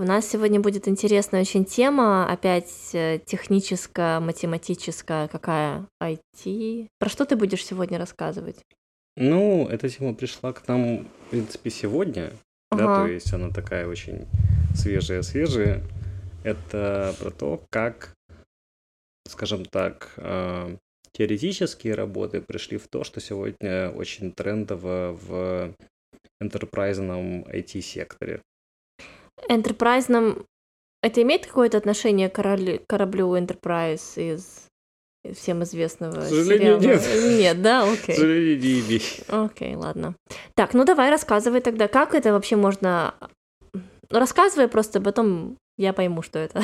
У нас сегодня будет интересная очень тема, опять э, техническая, математическая, какая IT. Про что ты будешь сегодня рассказывать? Ну, эта тема пришла к нам, в принципе, сегодня, да, Ага. то есть она такая очень свежая-свежая. Это про то, как, скажем так, э, теоретические работы пришли в то, что сегодня очень трендово в энтерпрайзном IT-секторе. Enterprise это имеет какое-то отношение к кораблю Enterprise из всем известного К сожалению, сериала? нет. Нет, да? К Окей. сожалению, не. Окей, ладно. Так, ну давай рассказывай тогда, как это вообще можно... Ну, рассказывай просто, потом я пойму, что это.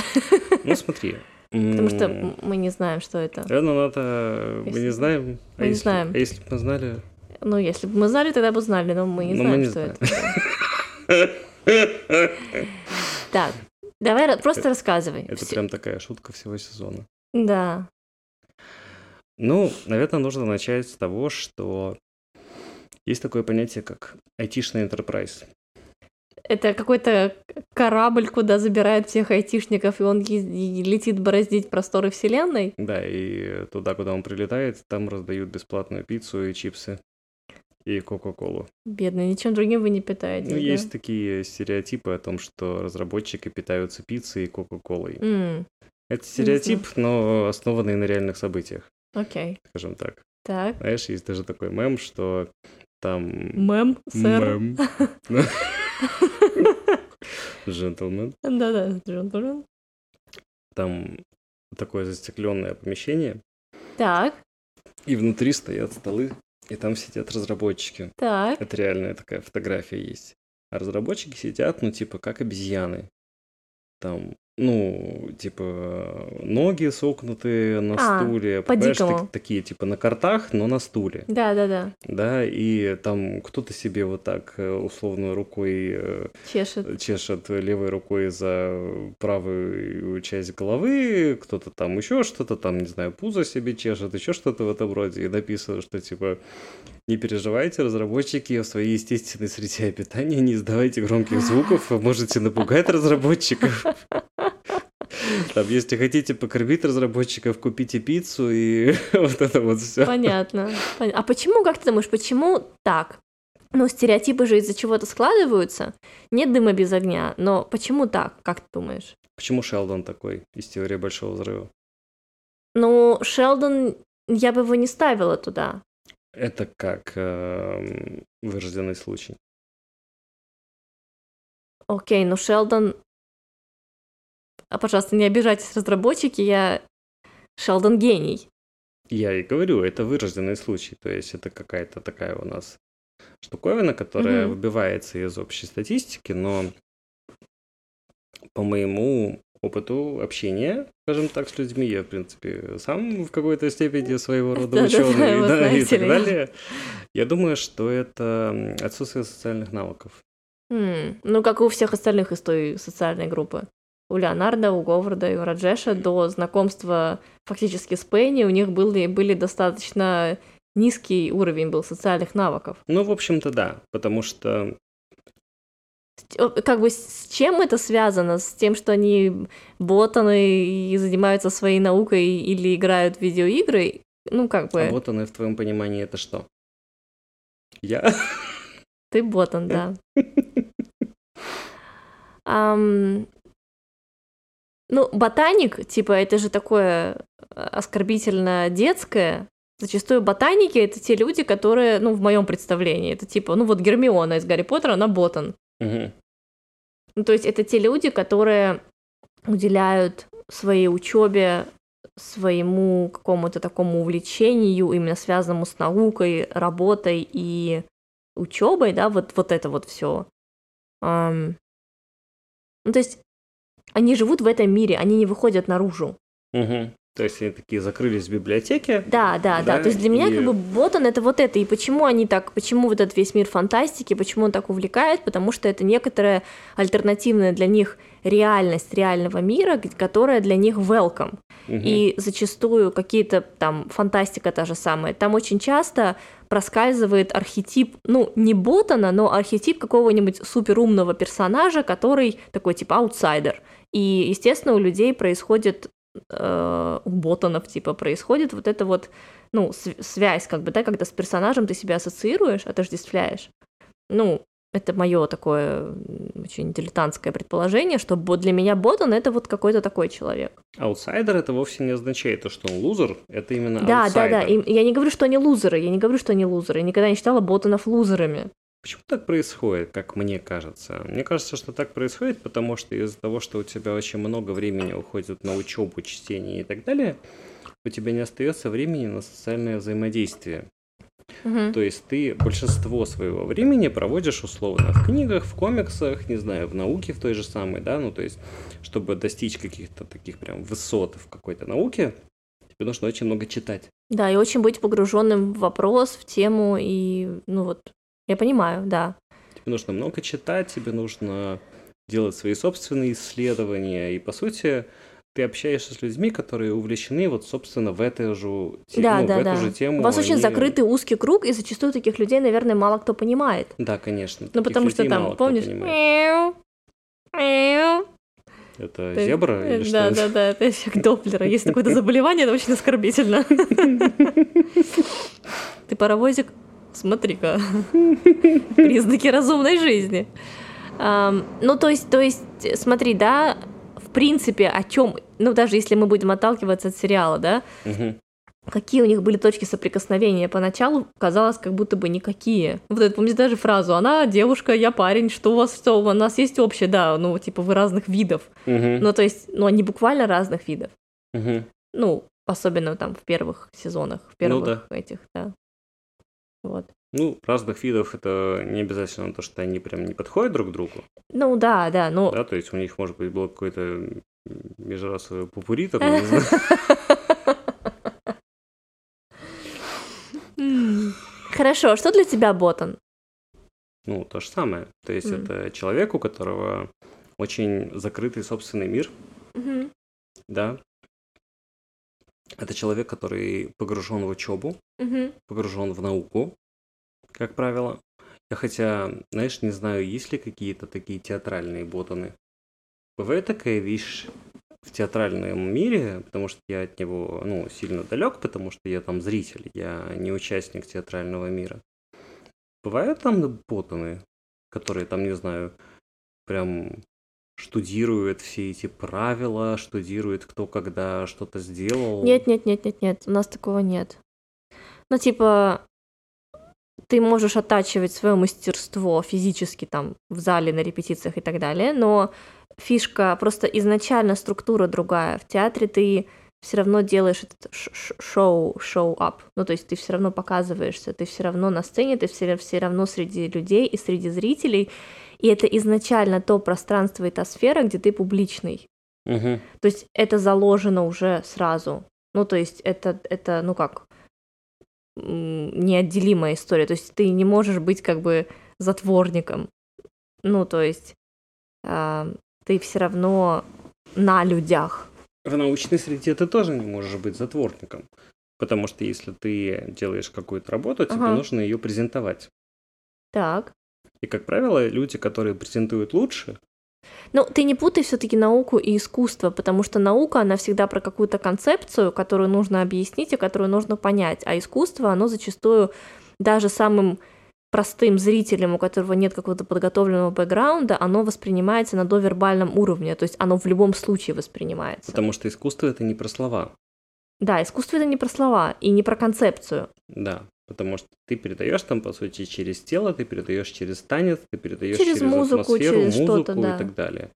Ну, смотри. Потому что мы не знаем, что это. Наверное, надо... Мы Если- не знаем. А мы не если- знаем. А если бы мы знали... Ну, если бы мы знали, тогда бы знали, но мы не Но знаем, мы не что знаем. это. Так, давай просто рассказывай. Это прям такая шутка всего сезона. Да. Ну, наверное, нужно начать с того, что есть такое понятие, как айтишный enterprise. Это какой-то корабль, куда забирают всех айтишников, и он летит бороздить просторы вселенной. Да, и туда, куда он прилетает, там раздают бесплатную пиццу и чипсы и Кока-Колу. Бедный, ничем другим вы не питаетесь. Ну, да? есть такие стереотипы о том, что разработчики питаются пиццей и Кока-Колой. М, Это стереотип, но основанный на реальных событиях, Окей. скажем так. Так. Знаешь, есть даже такой мем, что там... Мэм, сэр. Мем. Джентльмен. Да-да, джентльмен. Там такое застекленное помещение, Так, и внутри стоят столы, и там сидят разработчики. так. Это реальная такая фотография есть. А разработчики сидят, ну, типа, как обезьяны. Там, ну, типа, ноги согнутые на А, стуле. по-дикому. так- такие, типа, на картах, но на стуле. Да-да-да. Да, и там кто-то себе вот так э, условно рукой э, Чешет. чешет левой рукой за правую часть головы, кто-то там еще что-то там, не знаю, пузо себе чешет, еще что-то в этом роде. И написано, что типа не переживайте, разработчики в своей естественной среде обитания не издавайте громких звуков, вы можете напугать разработчиков. Там, если хотите покормить разработчиков, купите пиццу и вот это вот все. Понятно. Пон- А почему, как ты думаешь, почему так? Ну, стереотипы же из-за чего-то складываются. Нет дыма без огня. Но почему так, как ты думаешь? Почему Шелдон такой из теории Большого Взрыва? Ну, Шелдон, я бы его не ставила туда. Это как эм, вырожденный случай. Окей, ну Шелдон... А, пожалуйста, не обижайтесь, разработчики, я... Шелдон гений. Я и говорю, это вырожденный случай, то есть это какая-то такая у нас штуковина, которая Мгм. выбивается из общей статистики, но по моему опыту общения, скажем так, с людьми, я, в принципе, сам в какой-то степени своего рода ученый, да, и так ли. далее. Я думаю, что это отсутствие социальных навыков. М, Ну, как и у всех остальных из той социальной группы. У Леонардо, у Говарда и у Раджеша до знакомства фактически с Пенни у них были, были достаточно низкий уровень был социальных навыков. Ну, в общем-то, да, потому что э, Как бы с чем это связано? С тем, что они ботаны и занимаются своей наукой или играют в видеоигры? Ну, как бы, а вот оно в твоем понимании это что? Я? ты ботан, да. Ну, ботаник, типа, это же такое э, оскорбительно детское. Зачастую ботаники это те люди, которые, ну, в моем представлении, это типа, ну вот Гермиона из Гарри Поттера, она ботан. Мгм. Ну, то есть это те люди, которые уделяют своей учебе, своему какому-то такому увлечению, именно связанному с наукой, работой и учебой, да, вот, вот это вот все. ну, то есть они живут в этом мире, они не выходят наружу. Мгм. То есть они такие закрылись в библиотеке. Да, да, да. Да, То есть для меня и- как бы Ботан это вот это. И почему они так, почему вот этот весь мир фантастики, почему он так увлекает? Потому что это некоторая альтернативная для них реальность реального мира, которая для них welcome. Мгм. И зачастую какие-то там фантастика та же самая. Там очень часто проскальзывает архетип, ну, не Ботана, но архетип какого-нибудь суперумного персонажа, который такой типа аутсайдер. И, естественно, у людей происходит э, у ботанов типа происходит вот это вот ну св- связь как бы да когда с персонажем ты себя ассоциируешь отождествляешь ну это мое такое очень дилетантское предположение, что для меня Ботан это вот какой-то такой человек. Аутсайдер это вовсе не означает то, что он лузер, это именно Да, да, аутсайдер. да. И я не говорю, что они лузеры, я не говорю, что они лузеры. Я никогда не считала Ботанов лузерами. Почему так происходит, как мне кажется? Мне кажется, что так происходит, потому что из-за того, что у тебя очень много времени уходит на учебу, чтение и так далее, у тебя не остается времени на социальное взаимодействие. Мгм. То есть ты большинство своего времени проводишь условно в книгах, в комиксах, не знаю, в науке в той же самой, да, ну то есть, чтобы достичь каких-то таких прям высот в какой-то науке, тебе нужно очень много читать. Да, и очень быть погруженным в вопрос, в тему, и ну вот, я понимаю, да. Тебе нужно много читать, тебе нужно делать свои собственные исследования, и по сути ты общаешься с людьми, которые увлечены вот, собственно, в эту же, те- Да, ну, да, в эту да. же тему. У вас очень они- закрытый узкий круг, и зачастую таких людей, наверное, мало кто понимает. Да, конечно. Ну, потому что там, помнишь, мяу, мяу. Это Ты- зебра или Да, что? да, да, это эффект Доплера. Есть такое заболевание, это очень оскорбительно. Ты паровозик? Смотри-ка. Признаки разумной жизни. Ну, то есть, то есть, смотри, да, в принципе, о чем, ну, даже если мы будем отталкиваться от сериала, да, какие у них были точки соприкосновения. Поначалу казалось, как будто бы никакие. Вот это, помните даже фразу «Она девушка, я парень, что у вас, что у нас есть общее?» Да, ну, типа, вы разных видов. Мгм. Ну, то есть, ну, они буквально разных видов. Ну, особенно там в первых сезонах, в первых Ну да. этих, да. Вот. Ну, разных видов это не обязательно то, что они прям не подходят друг к другу, Ну, да, да, ну... да, то есть у них, может быть, было какое-то м, межрасовое пупури, там, я не знаю. М. Хорошо, а что для тебя Ботан? Ну, то же самое. То есть Мгм. это человек, у которого очень закрытый собственный мир, Мгм. да. Это человек, который погружен в учебу, Мгм. погружен в науку, как правило. Я хотя, знаешь, не знаю, есть ли какие-то такие театральные ботаны. Бывает такая вещь в театральном мире, потому что я от него, ну, сильно далек, потому что я там зритель, я не участник театрального мира. Бывают там ботаны, которые там, не знаю, прям штудируют все эти правила, штудируют, кто когда что-то сделал. Нет, нет, нет, нет, нет, у нас такого нет. Ну, типа, ты можешь оттачивать свое мастерство физически там в зале, на репетициях и так далее, но фишка просто изначально структура другая. В театре ты все равно делаешь этот шоу, шоу-ап. Ну, то есть ты все равно показываешься, ты все равно на сцене, ты все, все равно среди людей и среди зрителей. И это изначально то пространство и та сфера, где ты публичный. Мгм. То есть это заложено уже сразу. Ну, то есть это, это ну как, неотделимая история. То есть ты не можешь быть как бы затворником. Ну, то есть а, ты все равно на людях. В научной среде ты тоже не можешь быть затворником. Потому что если ты делаешь какую-то работу, тебе Ага. нужно ее презентовать. Так. И, как правило, люди, которые презентуют лучше, Ну, ты не путай все-таки науку и искусство, потому что наука, она всегда про какую-то концепцию, которую нужно объяснить и которую нужно понять. А искусство, оно зачастую даже самым простым зрителем, у которого нет какого-то подготовленного бэкграунда, оно воспринимается на довербальном уровне, то есть оно в любом случае воспринимается. потому что искусство это не про слова. Да, искусство это не про слова и не про концепцию. Да. Потому что ты передаешь там, по сути, через тело, ты передаешь через танец, ты передаешь Через через, музыку, атмосферу, через музыку что-то, да. и так далее.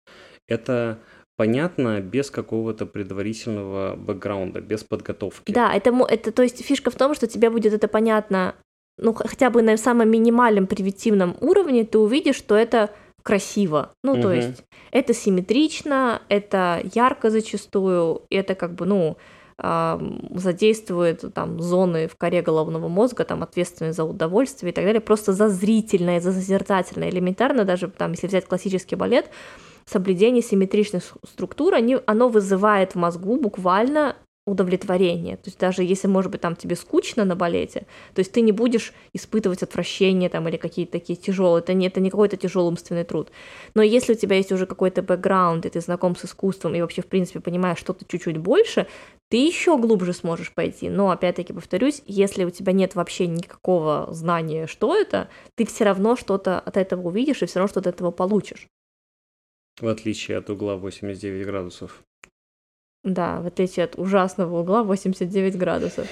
Это понятно без какого-то предварительного бэкграунда, без подготовки. Да, это, это, то есть фишка в том, что тебе будет это понятно, ну, хотя бы на самом минимальном привитивном уровне ты увидишь, что это красиво. Ну, то Мгм. есть это симметрично, это ярко зачастую, это как бы, ну, задействует там зоны в коре головного мозга, там ответственные за удовольствие и так далее, просто за зрительное, за созерцательное, элементарно даже там, если взять классический балет, соблюдение симметричных структур, они, оно вызывает в мозгу буквально удовлетворение. То есть даже если, может быть, там тебе скучно на балете, то есть ты не будешь испытывать отвращение там или какие-то такие тяжелые, это не, это не какой-то тяжелый умственный труд. Но если у тебя есть уже какой-то бэкграунд, и ты знаком с искусством, и вообще, в принципе, понимаешь что-то чуть-чуть больше, ты еще глубже сможешь пойти. Но, опять-таки, повторюсь, если у тебя нет вообще никакого знания, что это, ты все равно что-то от этого увидишь и все равно что-то от этого получишь. В отличие от угла 89 градусов. Да, в отличие от ужасного угла 89 градусов.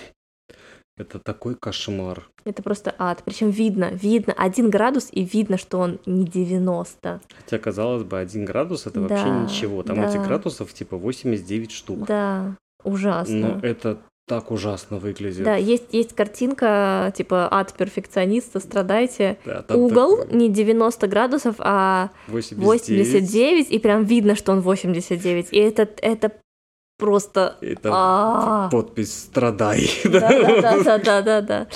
Это такой кошмар. Это просто ад. Причем видно, видно один градус, и видно, что он не 90. Хотя, казалось бы, один градус это Да, вообще ничего. Там да. этих градусов типа 89 штук. Да, ужасно. Но это так ужасно выглядит. Да, есть, есть картинка, типа ад перфекциониста, страдайте. Да, там Угол такой не 90 градусов, а 89. 89, и прям видно, что он 89. И это, это просто... И там А. подпись «Страдай». Да-да-да-да-да-да.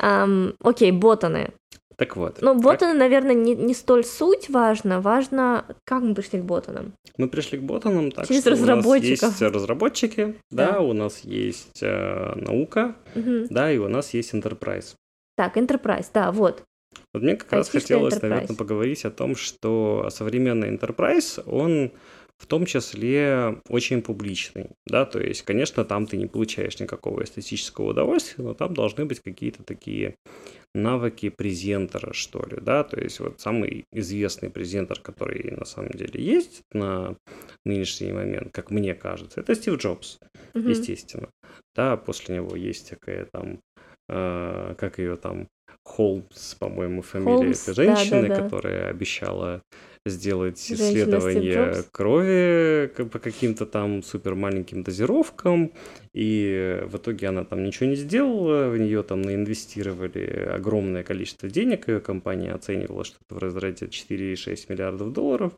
Ам, Окей, ботаны. Так вот. Ну, как ботаны, наверное, не, не столь суть важно, важно, как мы пришли к ботанам. Мы пришли к ботанам так, Через что у нас разработчиков. есть разработчики, да, Да. у нас есть э, наука, Мгм. да, и у нас есть enterprise. Так, Enterprise, да, вот. Вот мне как раз Айтишный хотелось, enterprise. наверное, поговорить о том, что современный enterprise, он в том числе очень публичный, да, то есть, конечно, там ты не получаешь никакого эстетического удовольствия, но там должны быть какие-то такие навыки презентера, что ли, да, то есть вот самый известный презентер, который на самом деле есть на нынешний момент, как мне кажется, это Стив Джобс, Мгм. естественно, да, после него есть такая там, э, как ее там, Холмс, по-моему, фамилия Холмс, этой женщины, да-да-да. которая обещала сделать Женщина исследование крови по каким-то там супер маленьким дозировкам, и в итоге она там ничего не сделала, в нее там наинвестировали огромное количество денег, ее компания оценивала что-то в разряде 4,6 миллиардов долларов,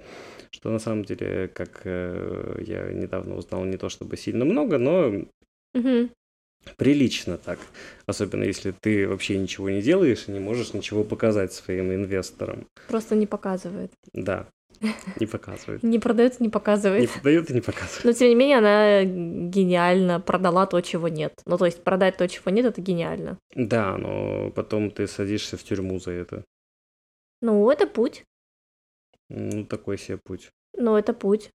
что на самом деле, как э, я недавно узнал, не то чтобы сильно много, но. Прилично так. Особенно если ты вообще ничего не делаешь и не можешь ничего показать своим инвесторам. Просто не показывает. Да, не показывает. Не продается, не Не продает. продает и не показывает. Но тем не менее, она гениально продала то, чего нет. Ну, то есть продать то, чего нет, это гениально. Да, но потом ты садишься в тюрьму за это. Ну, это путь. Ну, такой себе путь. Ну, это путь.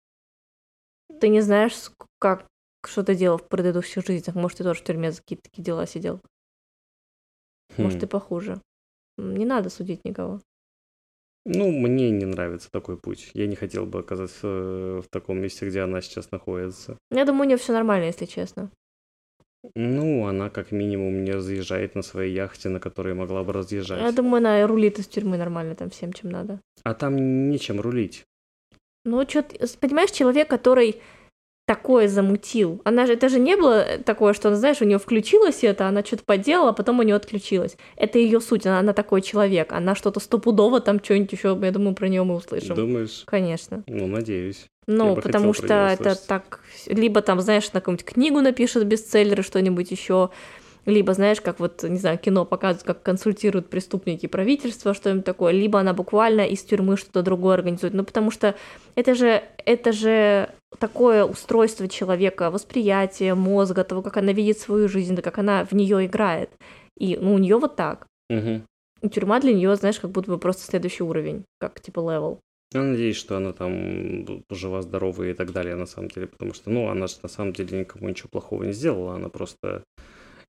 Ты не знаешь, как, что ты делал в предыдущих жизнях. Может, ты тоже в тюрьме за какие-то такие дела сидел. Может, Хм. и похуже. Не надо судить никого. Ну, мне не нравится такой путь. Я не хотел бы оказаться э, в таком месте, где она сейчас находится. Я думаю, у нее все нормально, если честно. Ну, она как минимум не разъезжает на своей яхте, на которой могла бы разъезжать. Я думаю, она рулит из тюрьмы нормально там всем, чем надо. А там нечем рулить. Ну, что понимаешь, человек, который такое замутил. Она же, это же не было такое, что, знаешь, у нее включилось это, она что-то поделала, а потом у нее отключилось. Это ее суть, она, она такой человек. Она что-то стопудово там что-нибудь еще, я думаю, про нее мы услышим. Думаешь? Конечно. Ну, надеюсь. Ну, потому что это так, либо там, знаешь, на какую-нибудь книгу напишет бестселлер, что-нибудь еще, либо, знаешь, как вот, не знаю, кино показывают, как консультируют преступники правительство, что-нибудь такое, либо она буквально из тюрьмы что-то другое организует. Ну, потому что это же, это же такое устройство человека, восприятие мозга, того, как она видит свою жизнь, да как она в нее играет. И ну, у нее вот так. Мгм. И тюрьма для нее, знаешь, как будто бы просто следующий уровень, как типа level. Я надеюсь, что она там жива, здорова и так далее, на самом деле, потому что, ну, она же на самом деле никому ничего плохого не сделала, она просто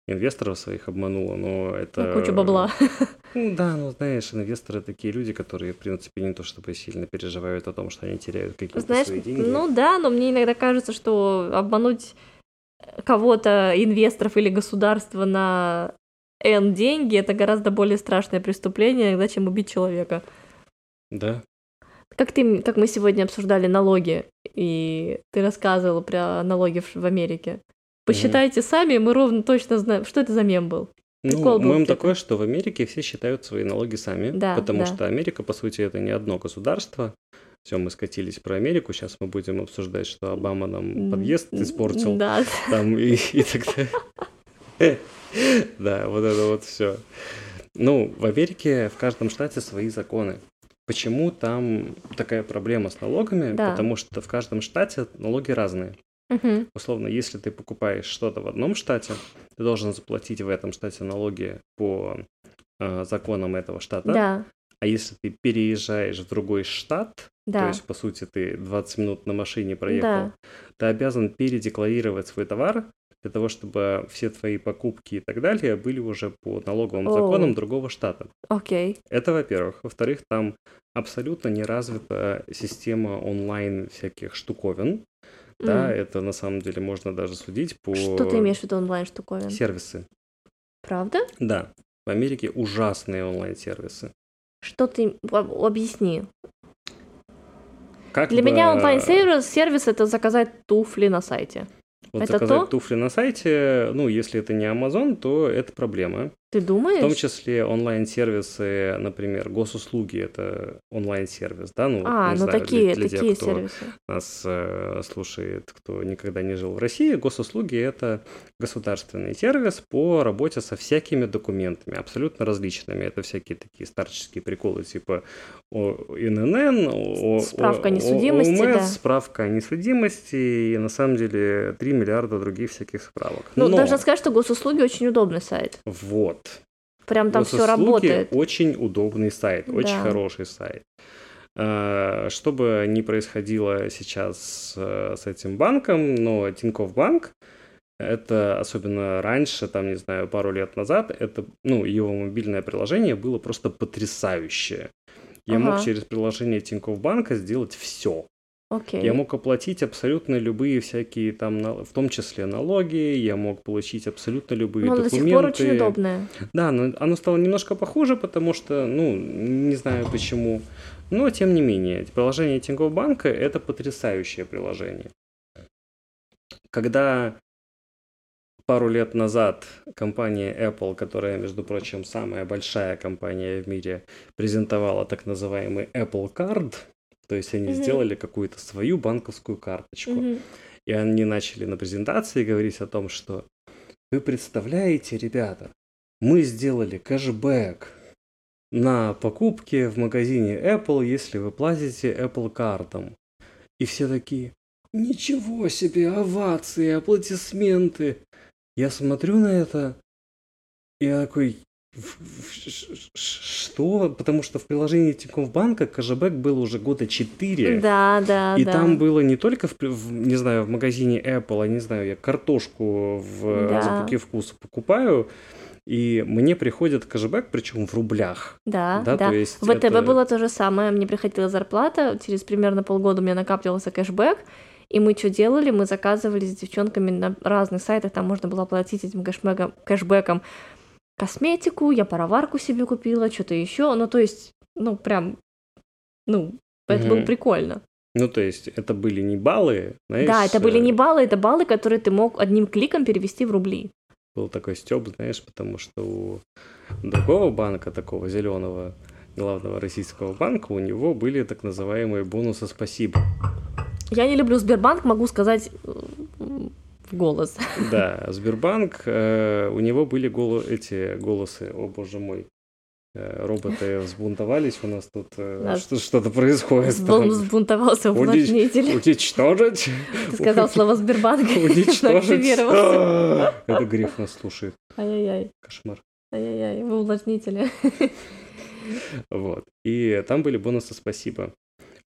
инвесторов своих обманула, но это... Ну, кучу бабла. Ну да, ну знаешь, инвесторы такие люди, которые, в принципе, не то чтобы сильно переживают о том, что они теряют какие-то Знаешь, свои деньги. ну да, но мне иногда кажется, что обмануть кого-то, инвесторов или государство на N деньги, это гораздо более страшное преступление, иногда, чем убить человека. Да, Как ты, как мы сегодня обсуждали налоги, и ты рассказывал про налоги в, в Америке. Посчитайте сами, мы ровно точно знаем, что это за мем был. Прикол Ну, был мем такой, что в Америке все считают свои налоги сами, Да, потому да. что Америка, по сути, это не одно государство, все, мы скатились про Америку, сейчас мы будем обсуждать, что Обама нам подъезд испортил. Да. Там и, и так далее. Да, вот это вот все. Ну, в Америке в каждом штате свои законы. Почему там такая проблема с налогами? Да. Потому что в каждом штате налоги разные. Мгм. Условно, если ты покупаешь что-то в одном штате, ты должен заплатить в этом штате налоги по э, законам этого штата. Да, А если ты переезжаешь в другой штат, то да, есть, по сути, ты 20 минут на машине проехал, да. ты обязан передекларировать свой товар для того, чтобы все твои покупки и так далее были уже по налоговым О. законам другого штата. Окей. Это, во-первых. Во-вторых, там абсолютно не развита система онлайн всяких штуковин. Да, это на самом деле можно даже судить по Что ты имеешь в виду онлайн штуковин? сервисы. Правда? Да, в Америке ужасные онлайн-сервисы. Что ты... об- Объясни. Как Для бы, меня онлайн-сервис сервис это заказать туфли на сайте. Вот это заказать то? туфли на сайте, ну, если это не Amazon, то это проблема. Ты В думаешь? том числе онлайн-сервисы, например, госуслуги это онлайн-сервис, да, ну, вот, А, не ну знаю, для- такие, для, такие тех, кто сервисы. нас э, слушает, кто никогда не жил в России, госуслуги это государственный сервис по работе со всякими документами, абсолютно различными. Это всякие такие старческие приколы типа ИНН, о, Справка о о- несудимости, ОМС, да. справка о несудимости и на самом деле 3 миллиарда других всяких справок. Ну, Но, должна сказать, что госуслуги очень удобный сайт. вот, Прям там все работает. Очень удобный сайт, очень Да. хороший сайт. А, Что бы ни происходило сейчас э, с этим банком, но Тинькофф Банк, это особенно раньше, там, не знаю, пару лет назад, это, ну, его мобильное приложение было просто потрясающее. Я мог Ага. через приложение Тинькофф Банка сделать все. Окей. Я мог оплатить абсолютно любые всякие там, в том числе налоги, я мог получить абсолютно любые Но до документы. сих пор очень удобное. Да, но оно стало немножко похуже, потому что, ну, не знаю почему. Но, тем не менее, приложение Тинькофф Банка – это потрясающее приложение. Когда пару лет назад компания Apple, которая, между прочим, самая большая компания в мире, презентовала так называемый Apple Card, то есть они Мгм. сделали какую-то свою банковскую карточку. Мгм. И они начали на презентации говорить о том, что вы представляете, ребята, мы сделали кэшбэк на покупки в магазине Apple, если вы платите Apple картом. И все такие, ничего себе, овации, аплодисменты. Я смотрю на это, и я такой, «В- в- ш- ш- что? Потому что в приложении Тинькофф Банка кэшбэк был уже года 4. Да, да, И да. там было не только, в, в, не знаю, в магазине Apple, а не знаю, я картошку в Да. «Азбуке вкуса» покупаю, и мне приходит кэшбэк, причем в рублях. Да, Да, да. то есть В ВТБ это- было то же самое. Мне приходила зарплата, через примерно полгода у меня накапливался кэшбэк, и мы что делали? Мы заказывали с девчонками на разных сайтах, там можно было платить этим кэшбэком, кэшбэком косметику, я пароварку себе купила, что-то еще. Ну, то есть, ну, прям, ну, это было Мгм. прикольно. Ну, то есть это были не баллы, знаешь. да, это были э, не баллы, это баллы, которые ты мог одним кликом перевести в рубли. Был такой стёб, знаешь, потому что у другого банка, такого зеленого, главного российского банка, у него были так называемые бонусы «Спасибо». Я не люблю Сбербанк, могу сказать э, голос. Да, Сбербанк, э, у него были голо- эти голосы, о боже мой, э, роботы взбунтовались, у нас тут э, что- что-то происходит. Там. Взбунтовался Унич- увлажнитель. Уничтожить? Ты сказал слово Сбербанк. Уничтожить? Это Греф нас слушает. Ай-яй-яй, Кошмар. ай-яй-яй, вы увлажнители. Вот. И там были бонусы «Спасибо».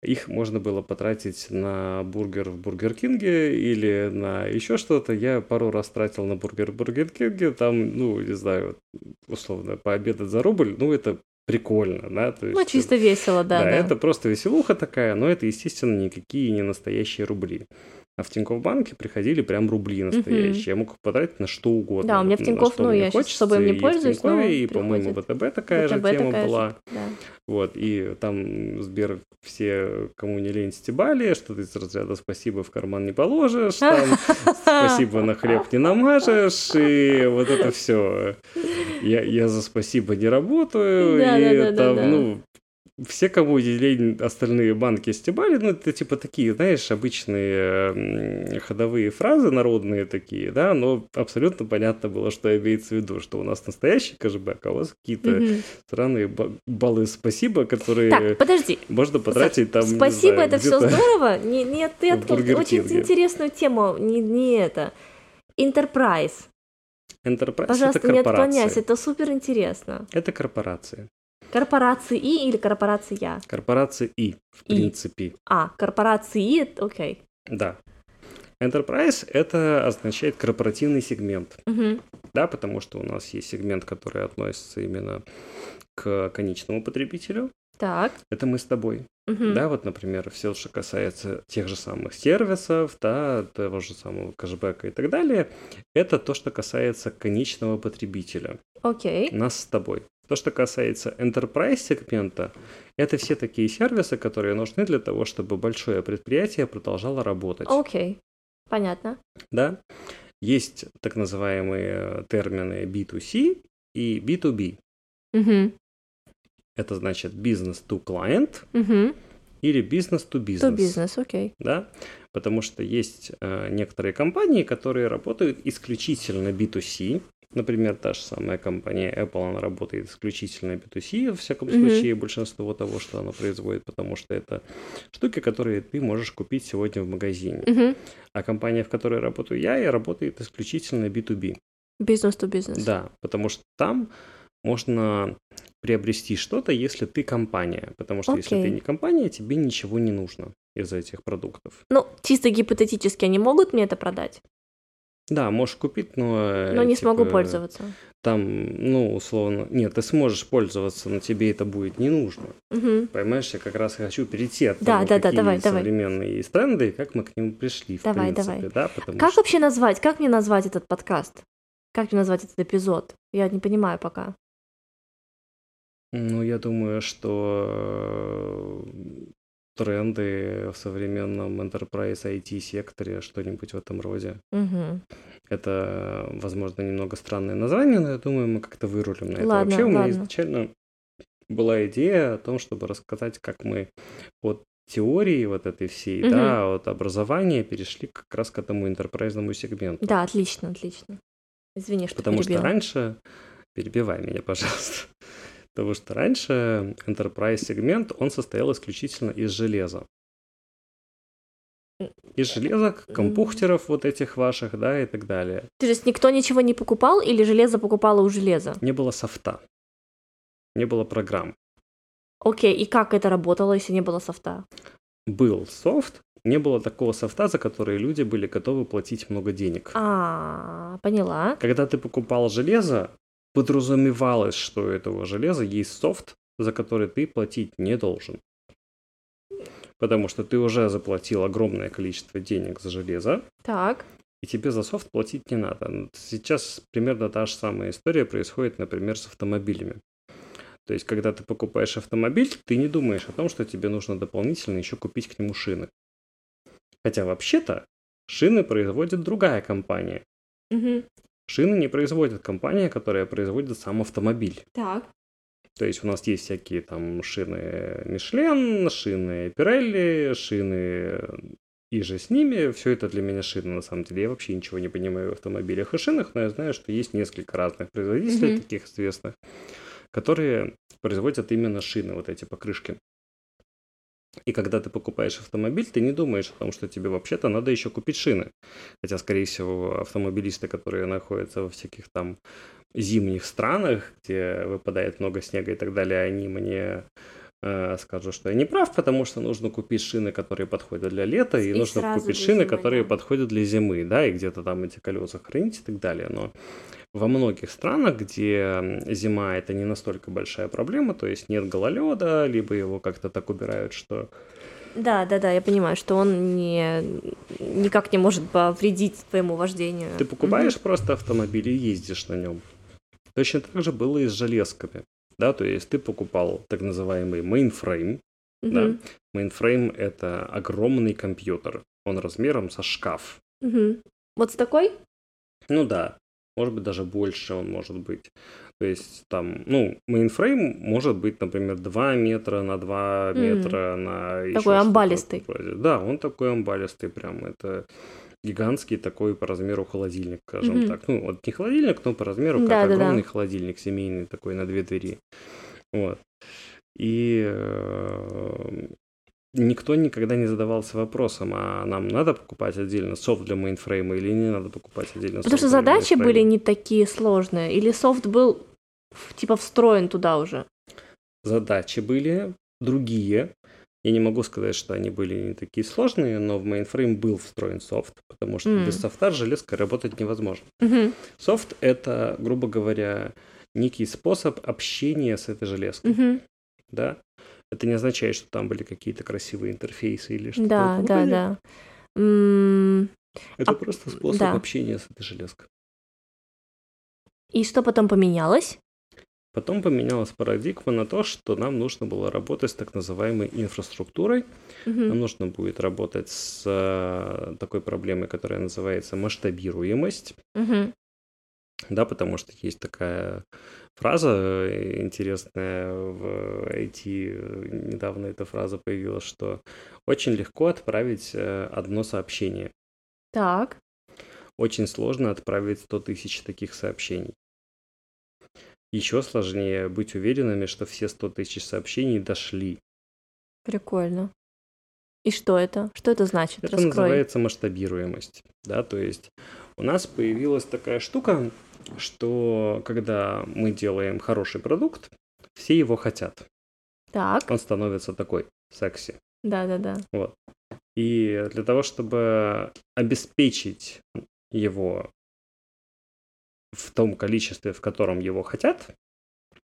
Их можно было потратить на бургер в Бургер Кинге или на еще что-то. Я пару раз тратил на бургер в Бургер Кинге. Там, ну, не знаю, условно, пообедать за рубль. Ну, это прикольно, да? То Ну, есть, чисто весело, да, да, да. это просто веселуха такая, но это, естественно, никакие не настоящие рубли. А в Тинькофф банке приходили прям рубли настоящие. Я мог потратить на что угодно. Да, у меня в Тинькофф, ну, я хочется, особо им не и пользуюсь, но Тинькове, и, по-моему. ВТБ такая же ВТБ тема такая же, была. да. Вот, и там Сбер все, кому не лень, стебали, что ты из разряда «спасибо в карман не положишь», там «спасибо на хлеб не намажешь», и вот это все. Я, я за «спасибо» не работаю, и Да-да-да-да-да. там, ну, все, кому уделили остальные банки стебали, ну, это типа такие, знаешь, обычные ходовые фразы народные такие, да, но абсолютно понятно было, что имеется в виду, что у нас настоящий кэшбэк, а у вас какие-то угу. странные баллы спасибо, которые так, подожди. можно потратить там, Спасибо, знаю, это все здорово. Не, нет, ты открыл очень интересную тему, не, не это. Enterprise. Enterprise Пожалуйста, это не отклоняйся, это супер интересно. Это корпорации. Корпорации И или корпорация? Корпорации И, в И. принципе. А, корпорации, окей. Да. Enterprise это означает корпоративный сегмент. Угу. Да, потому что у нас есть сегмент, который относится именно к конечному потребителю. Так. Это мы с тобой. Угу. Да, вот, например, все, что касается тех же самых сервисов, да, того же самого кэшбэка и так далее, это то, что касается конечного потребителя. Окей. Нас с тобой. То, что касается enterprise сегмента, это все такие сервисы, которые нужны для того, чтобы большое предприятие продолжало работать. Окей, понятно. Да. Есть так называемые термины B2C и B2B. Угу. Это значит business to client угу. или business to business. To business, окей. Okay. Да, потому что есть э, некоторые компании, которые работают исключительно B2C. Например, та же самая компания Apple, она работает исключительно B2C, во всяком mm-hmm. случае, большинство того, что она производит, потому что это штуки, которые ты можешь купить сегодня в магазине. Mm-hmm. А компания, в которой работаю я, и работает исключительно B2B. Business to business. Да, потому что там можно приобрести что-то, если ты компания. Потому что okay. если ты не компания, тебе ничего не нужно из этих продуктов. Ну, чисто гипотетически они могут мне это продать? Да, можешь купить, но... Но не типа, смогу пользоваться. Там, ну, условно... Нет, ты сможешь пользоваться, но тебе это будет не нужно. Угу. Понимаешь, я как раз хочу перейти от да, того, да, да, давай, современные давай. есть тренды, и как мы к ним пришли, в давай, принципе. Давай. Да, потому как что... вообще назвать? Как мне назвать этот подкаст? Как мне назвать этот эпизод? Я не понимаю пока. Ну, я думаю, что тренды в современном enterprise IT секторе, что-нибудь в этом роде. Угу. Это, возможно, немного странное название, но я думаю, мы как-то вырулим на это. Ладно, Вообще, у меня ладно. изначально была идея о том, чтобы рассказать, как мы от теории вот этой всей, Мгм. да, от образования перешли как раз к этому интерпрайзному сегменту. Да, отлично, отлично. Извини, что Потому что перебила. раньше, перебивай меня, пожалуйста, потому что раньше enterprise сегмент, он состоял исключительно из железа. Из железа, компьютеров вот этих ваших, да, и так далее. То есть никто ничего не покупал или железо покупало у железа? Не было софта, не было программ. Окей, и как это работало, если не было софта? Был софт, не было такого софта, за который люди были готовы платить много денег. А, поняла. Когда ты покупал железо, подразумевалось, что у этого железа есть софт, за который ты платить не должен. Потому что ты уже заплатил огромное количество денег за железо, Так. и тебе за софт платить не надо. Сейчас примерно та же самая история происходит, например, с автомобилями. То есть, когда ты покупаешь автомобиль, ты не думаешь о том, что тебе нужно дополнительно еще купить к нему шины. Хотя вообще-то шины производит другая компания. Угу. Шины не производит компания, которая производит сам автомобиль. Так. То есть у нас есть всякие там шины Мишлен, шины Пирелли, шины и же с ними. Все это для меня шины на самом деле. Я вообще ничего не понимаю в автомобилях и шинах, но я знаю, что есть несколько разных производителей Мгм. таких известных, которые производят именно шины, вот эти покрышки. И когда ты покупаешь автомобиль, ты не думаешь о том, что тебе вообще-то надо еще купить шины. Хотя, скорее всего, автомобилисты, которые находятся во всяких там зимних странах, где выпадает много снега и так далее, они мне э, скажут, что я не прав, потому что нужно купить шины, которые подходят для лета, и, И нужно купить шины, зимы, которые да. подходят для зимы, да, и где-то там эти колеса хранить и так далее. Но во многих странах, где зима это не настолько большая проблема, то есть нет гололеда, либо его как-то так убирают, что Да, да, да, я понимаю, что он не, никак не может повредить твоему вождению. Ты покупаешь просто автомобиль и ездишь на нем. Точно так же было и с железками. Да, то есть ты покупал так называемый mainframe. Мгм. Да. Mainframe — это огромный компьютер. Он размером со шкаф. Мгм. Вот с такой? Ну да. Может быть, даже больше он может быть. То есть там, ну, мейнфрейм может быть, например, 2 метра на 2 метра мм. на... Такой амбалистый. Да, он такой амбалистый прям. Это гигантский такой по размеру холодильник, скажем mm-hmm. так. Ну, вот не холодильник, но по размеру как да, огромный да, да. холодильник семейный такой на две двери. Вот. И э, никто никогда не задавался вопросом, а нам надо покупать отдельно софт для мейнфрейма или не надо покупать отдельно Потому что задачи были не такие сложные, или софт был типа встроен туда уже? Задачи были другие. Я не могу сказать, что они были не такие сложные, но в мейнфрейм был встроен софт, потому что мм. без софта с железкой работать невозможно. Mm-hmm. Софт — это, грубо говоря, некий способ общения с этой железкой. Mm-hmm. Да? Это не означает, что там были какие-то красивые интерфейсы или что-то. Да, да, да. М- Это а, просто способ да. общения с этой железкой. И что потом поменялось? Потом поменялась парадигма на то, что нам нужно было работать с так называемой инфраструктурой. Угу. Нам нужно будет работать с э, такой проблемой, которая называется масштабируемость. Угу. Да, потому что есть такая фраза э, интересная в IT. Недавно эта фраза появилась, что очень легко отправить э, одно сообщение. Так. Очень сложно отправить 100 тысяч таких сообщений. Еще сложнее быть уверенными, что все 100 тысяч сообщений дошли. Прикольно. И что это? Что это значит? Это Раскрой. называется масштабируемость. Да, то есть у нас появилась такая штука, что когда мы делаем хороший продукт, все его хотят. Так. Он становится такой секси. Да-да-да. Вот. И для того, чтобы обеспечить его в том количестве, в котором его хотят,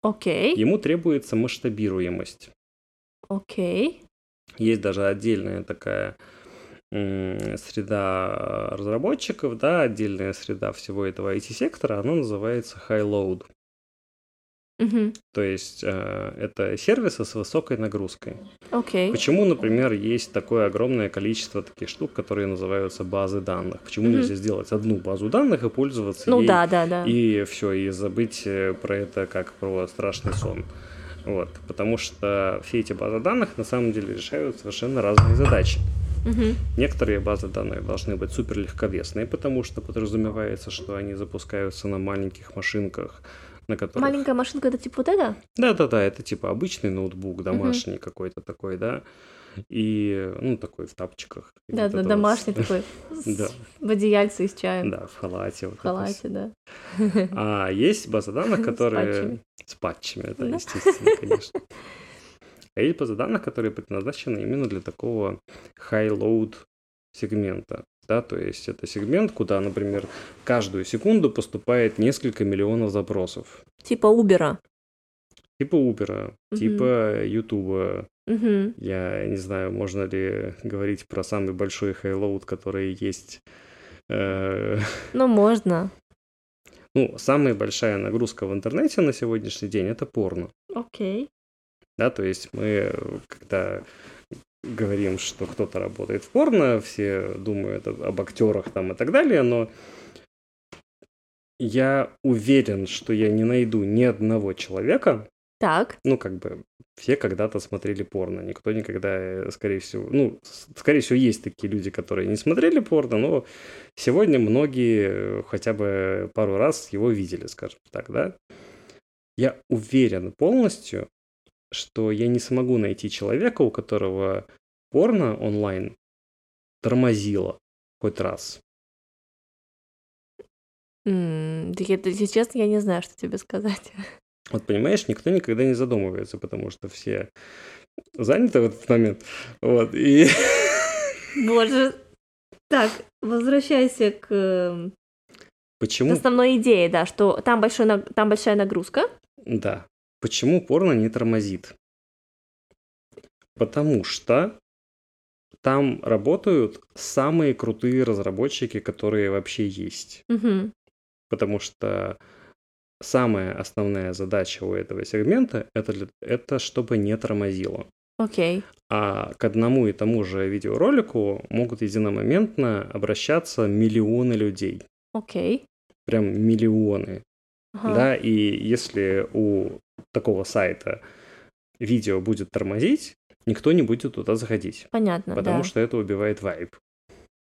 Окей. ему требуется масштабируемость. Окей. Есть даже отдельная такая среда разработчиков, да, отдельная среда всего этого IT-сектора, она называется High Load. Угу. То есть э, это сервисы с высокой нагрузкой. Окей. Почему, например, есть такое огромное количество таких штук, которые называются базы данных? Почему угу. нельзя сделать одну базу данных и пользоваться ну, ей? да, да, да. И все, и забыть э, про это как про страшный сон. Вот, потому что все эти базы данных на самом деле решают совершенно разные задачи. Угу. Некоторые базы данных должны быть супер легковесные, потому что подразумевается, что они запускаются на маленьких машинках, на которых... Маленькая машинка это типа вот это? Да-да-да, это типа обычный ноутбук, домашний угу. какой-то такой, да. И, ну, такой в тапочках. Да, да, домашний такой. Да. В одеяльце с чаем. Да, в халате. В халате, да. А есть база данных, которые... С патчами. да, естественно, конечно. А есть базы данных, которые предназначены именно для такого high-load сегмента. Да, то есть это сегмент, куда, например, каждую секунду поступает несколько миллионов запросов. Типа Uber. Типа Uber, угу. типа YouTube. Угу. Я не знаю, можно ли говорить про самый большой highload, который есть. Э, ну, можно. Ну, самая большая нагрузка в интернете на сегодняшний день это порно. Окей. Да, то есть мы, когда говорим, что кто-то работает в порно, все думают об актерах там и так далее, но я уверен, что я не найду ни одного человека, так. Ну, как бы, все когда-то смотрели порно. Никто никогда, э, скорее всего, ну, скорее всего, есть такие люди, которые не смотрели порно, но сегодня многие хотя бы пару раз его видели, скажем так, да. Я уверен полностью, что я не смогу найти человека, у которого порно онлайн тормозило хоть раз. Mm, если честно, я не знаю, что тебе сказать. Вот понимаешь, никто никогда не задумывается, потому что все заняты в этот момент. Вот, и... Боже. Так, возвращайся к эм, Почему? основной идее, да, что там, большой, там большая нагрузка. Да. Почему порно не тормозит? Потому что там работают самые крутые разработчики, которые вообще есть. Угу. Потому что самая основная задача у этого сегмента это, для, это чтобы не тормозило. Окей. Okay. А к одному и тому же видеоролику могут единомоментно обращаться миллионы людей. Окей. Okay. прям миллионы, Ага. да, и если у такого сайта видео будет тормозить, никто не будет туда заходить, Понятно, потому да. что это убивает вайб.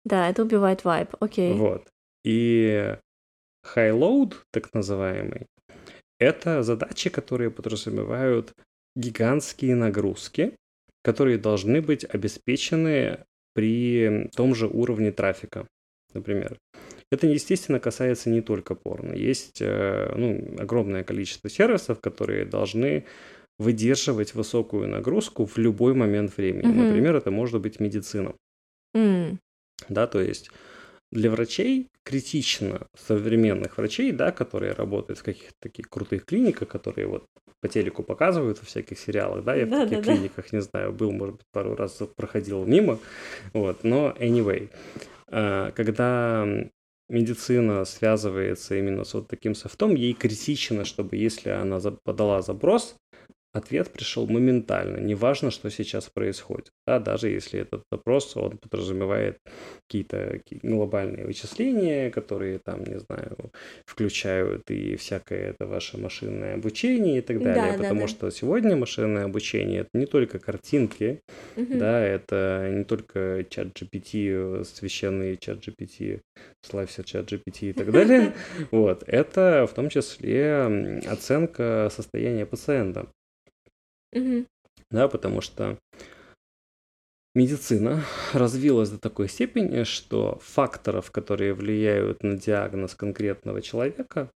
Да, это убивает вайб. Окей. Вот. И high load, так называемый, это задачи, которые подразумевают гигантские нагрузки, которые должны быть обеспечены при том же уровне трафика, например. Это, естественно, касается не только порно. Есть э, ну, огромное количество сервисов, которые должны выдерживать высокую нагрузку в любой момент времени. Мгм. Например, это может быть медицина. М, Да, то есть для врачей критично, современных врачей, да, которые работают в каких-то таких крутых клиниках, которые вот по телеку показывают во всяких сериалах, да, я в таких Да-да-да. клиниках, не знаю, был, может быть, пару раз проходил мимо, вот, но anyway, а, когда медицина связывается именно с вот таким софтом, ей критично, чтобы если она подала заброс, ответ пришел моментально, неважно, что сейчас происходит, да, даже если этот запрос, он подразумевает какие-то ки- глобальные вычисления, которые там, не знаю, включают и всякое это ваше машинное обучение и так далее, Да, да, потому да. что сегодня машинное обучение это не только картинки, мгм. да, это не только чат GPT, священный чат GPT, славься чат GPT и так далее, вот, это в том числе оценка состояния пациента, Мгм. да, потому что медицина развилась до такой степени, что факторов, которые влияют на диагноз конкретного человека,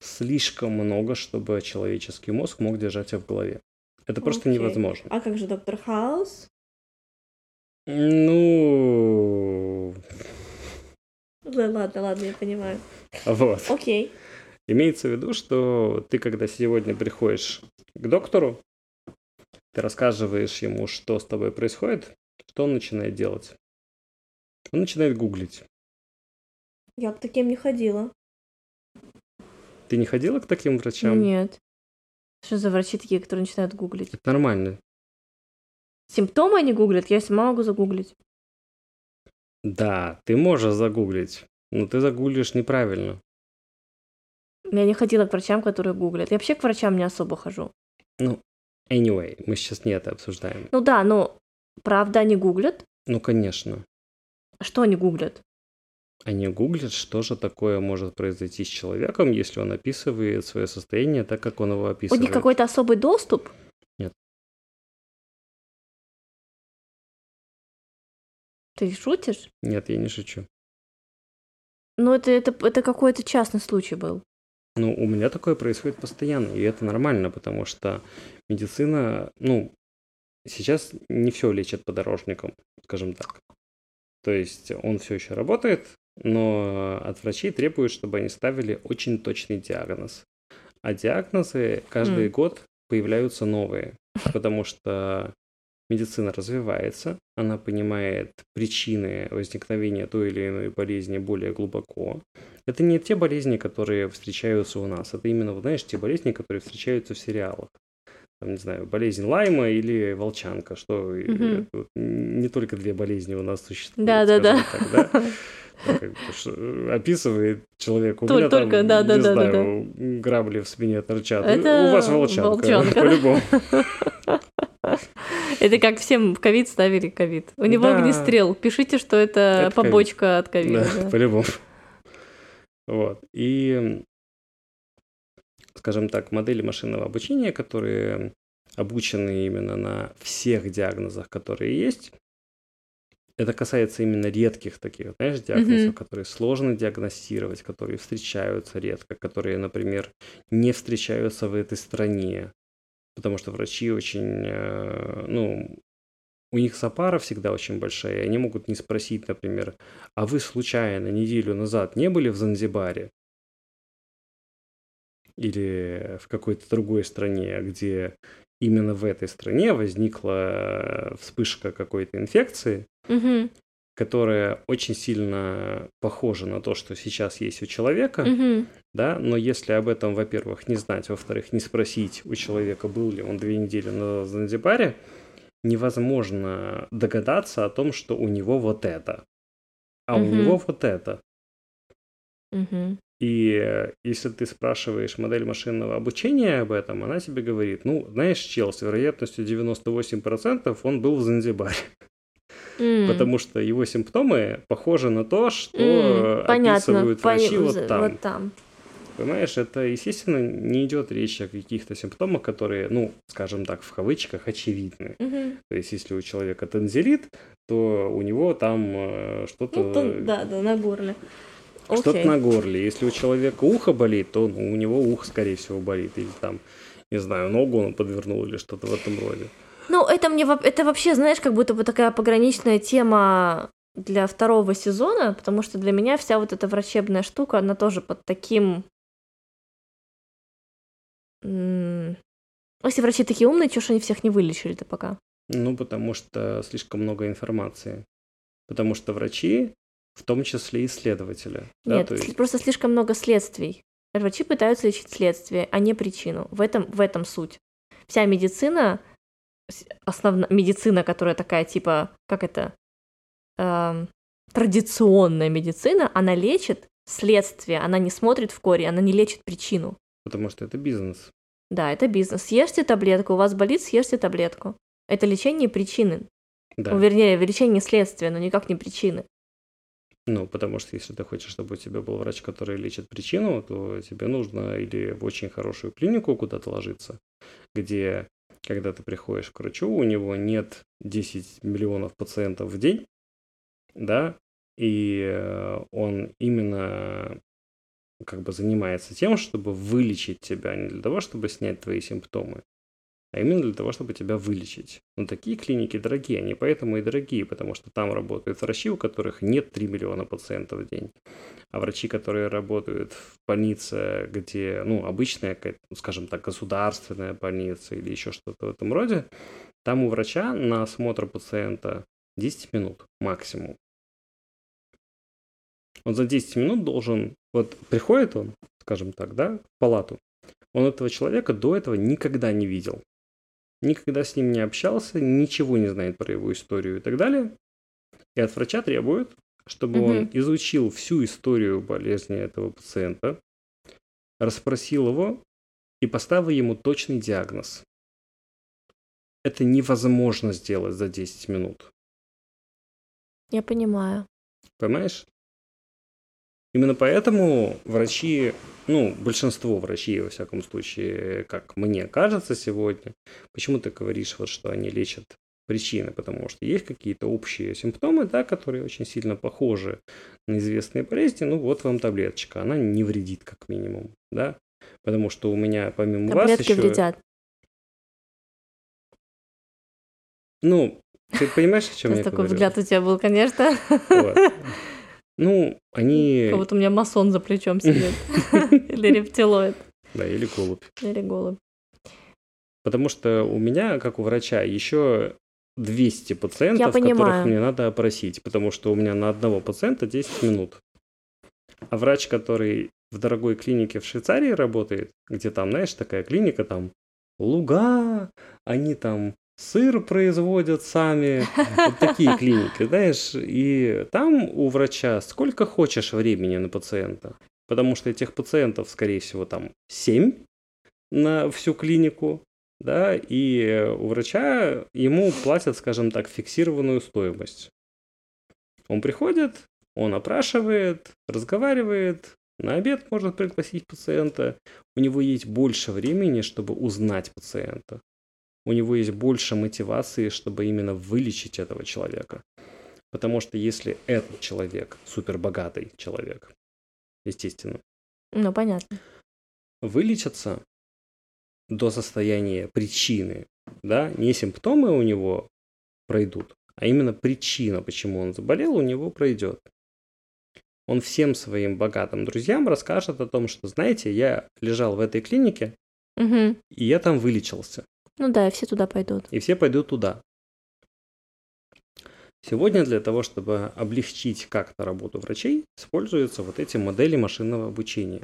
слишком много, чтобы человеческий мозг мог держать их в голове. Это просто Окей. невозможно. А как же доктор Хаус? Ну, Да, ладно, ладно, я понимаю. вот. Окей. Имеется в виду, что ты, когда сегодня приходишь к доктору, ты рассказываешь ему, что с тобой происходит, что он начинает делать? Он начинает гуглить. Я к таким не ходила. Ты не ходила к таким врачам? Нет. Что за врачи такие, которые начинают гуглить? Это нормально. Симптомы они гуглят, я сама могу загуглить. Да, ты можешь загуглить, но ты загуглишь неправильно. Я не ходила к врачам, которые гуглят. Я вообще к врачам не особо хожу. Ну, anyway, мы сейчас не это обсуждаем. Ну да, но правда они гуглят? Ну, конечно. Что они гуглят? Они гуглят, что же такое может произойти с человеком, если он описывает свое состояние так, как он его У описывает. них какой-то особый доступ? Нет. Ты шутишь? Нет, я не шучу. Ну, это, это, это какой-то частный случай был. Ну, у меня такое происходит постоянно, и это нормально, потому что медицина, ну, сейчас не все лечит подорожником, скажем так. То есть он все еще работает, но от врачей требуют, чтобы они ставили очень точный диагноз. А диагнозы каждый М. год появляются новые, потому что медицина развивается, она понимает причины возникновения той или иной болезни более глубоко. Это не те болезни, которые встречаются у нас, это именно, знаешь, те болезни, которые встречаются в сериалах. Там, не знаю, болезнь Лайма или волчанка, что вот не только две болезни у нас существуют. Да-да-да. скажем так, да? Ну, э, описывает человек, у меня там, только, да, да, не да, да, знаю, грабли в спине торчат. Это У вас волчанка, волчанка. по-любому. Это как всем в ковид ставили ковид. У него Да. огнестрел. Пишите, что это, побочка от ковида. Да, да. по-любому. Вот. И, скажем так, модели машинного обучения, которые обучены именно на всех диагнозах, которые есть, это касается именно редких таких, знаешь, диагнозов, Мгм. которые сложно диагностировать, которые встречаются редко, которые, например, не встречаются в этой стране, потому что врачи очень, э, ну, у них сапара всегда очень большая, и они могут не спросить, например, а вы случайно неделю назад не были в Занзибаре? Или в какой-то другой стране, где именно в этой стране возникла вспышка какой-то инфекции, Мгм, которая очень сильно похожа на то, что сейчас есть у человека, мгм. да, но если об этом, во-первых, не знать, во-вторых, не спросить у человека, был ли он две недели на Занзибаре, невозможно догадаться о том, что у него вот это, а у Мгм. него вот это. Мгм. И э, если ты спрашиваешь модель машинного обучения об этом, она тебе говорит, ну, знаешь, чел, с вероятностью 98% он был в Занзибаре. Mm. Потому что его симптомы похожи на то, что mm, описывают понятно. врачи Пон... вот там. Вот там. Понимаешь, это, естественно, не идет речь о каких-то симптомах, которые, ну, скажем так, в кавычках очевидны. Mm-hmm. То есть, если у человека танзелит, то у него там э, что-то... Ну, то, да, да, на горле. Что-то okay. на горле. Если у человека ухо болит, то ну, у него ухо, скорее всего, болит. Или там, не знаю, ногу он подвернул или что-то в этом роде. Ну, это мне это вообще, знаешь, как будто бы такая пограничная тема для второго сезона, потому что для меня вся вот эта врачебная штука, она тоже под таким... Если врачи такие умные, чего ж они всех не вылечили-то пока? Ну, потому что слишком много информации. Потому что врачи, в том числе исследователи. Нет, да, есть... просто слишком много следствий. Врачи пытаются лечить следствие, а не причину. В этом, в этом суть. Вся медицина основная медицина, которая такая типа, как это, э, традиционная медицина, она лечит следствие, она не смотрит в корень, она не лечит причину. Потому что это бизнес. Да, это бизнес. Съешьте таблетку, у вас болит, съешьте таблетку. Это лечение причины. Да. Ну, вернее, лечение следствия, но никак не причины. Ну, потому что если ты хочешь, чтобы у тебя был врач, который лечит причину, то тебе нужно или в очень хорошую клинику куда-то ложиться, где когда ты приходишь к врачу, у него нет 10 миллионов пациентов в день, да, и э, он именно как бы занимается тем, чтобы вылечить тебя, не для того, чтобы снять твои симптомы, а именно для того, чтобы тебя вылечить. Но такие клиники дорогие, они поэтому и дорогие, потому что там работают врачи, у которых нет 3 миллиона пациентов в день. А врачи, которые работают в больнице, где, ну, обычная, ну, скажем так, государственная больница или еще что-то в этом роде, там у врача на осмотр пациента 10 минут максимум. Он за 10 минут должен, вот приходит он, скажем так, да, в палату, он этого человека до этого никогда не видел никогда с ним не общался, ничего не знает про его историю и так далее. И от врача требуют, чтобы угу. он изучил всю историю болезни этого пациента, расспросил его и поставил ему точный диагноз. Это невозможно сделать за 10 минут. Я понимаю. Понимаешь? Именно поэтому врачи, ну, большинство врачей, во всяком случае, как мне кажется сегодня, почему ты говоришь, вот, что они лечат причины, потому что есть какие-то общие симптомы, да, которые очень сильно похожи на известные болезни, ну вот вам таблеточка, она не вредит как минимум, да, потому что у меня помимо Таблетки вас еще... вредят. Ну, ты понимаешь, о чем я такой говорю? взгляд у тебя был, конечно. Вот. Ну, они... Как будто у меня масон за плечом сидит. Или рептилоид. Да, или голубь. Или голубь. Потому что у меня, как у врача, еще 200 пациентов, которых мне надо опросить, потому что у меня на одного пациента 10 минут. А врач, который в дорогой клинике в Швейцарии работает, где там, знаешь, такая клиника, там луга, они там сыр производят сами, вот такие клиники, знаешь, и там у врача сколько хочешь времени на пациента, потому что этих пациентов, скорее всего, там 7 на всю клинику, да, и у врача ему платят, скажем так, фиксированную стоимость. Он приходит, он опрашивает, разговаривает, на обед может пригласить пациента, у него есть больше времени, чтобы узнать пациента у него есть больше мотивации, чтобы именно вылечить этого человека. Потому что если этот человек, супербогатый человек, естественно, ну, понятно. вылечится до состояния причины, да, не симптомы у него пройдут, а именно причина, почему он заболел, у него пройдет. Он всем своим богатым друзьям расскажет о том, что, знаете, я лежал в этой клинике, угу. и я там вылечился. Ну да, и все туда пойдут. И все пойдут туда. Сегодня для того, чтобы облегчить как-то работу врачей, используются вот эти модели машинного обучения.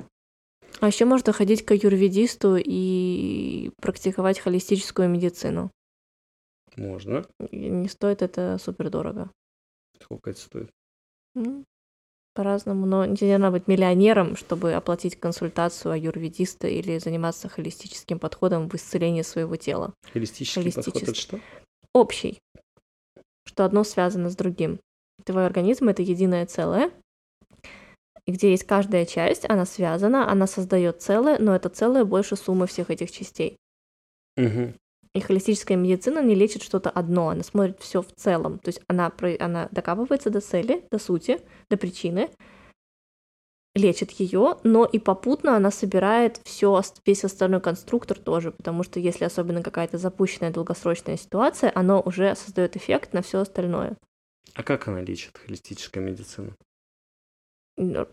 А еще можно ходить к аюрведисту и практиковать холистическую медицину. Можно. И не стоит это супер дорого. Сколько это стоит? Ну, По-разному, но не надо быть миллионером, чтобы оплатить консультацию аюрведиста или заниматься холистическим подходом в исцелении своего тела. Холистический, Холистический. подход это что? Общий. Что одно связано с другим. Твой организм это единое целое, и где есть каждая часть, она связана, она создает целое, но это целое больше суммы всех этих частей. Угу. И холистическая медицина не лечит что-то одно, она смотрит все в целом. То есть она, она докапывается до цели, до сути, до причины, лечит ее, но и попутно она собирает все, весь остальной конструктор тоже, потому что если особенно какая-то запущенная долгосрочная ситуация, оно уже создает эффект на все остальное. А как она лечит холистическая медицина?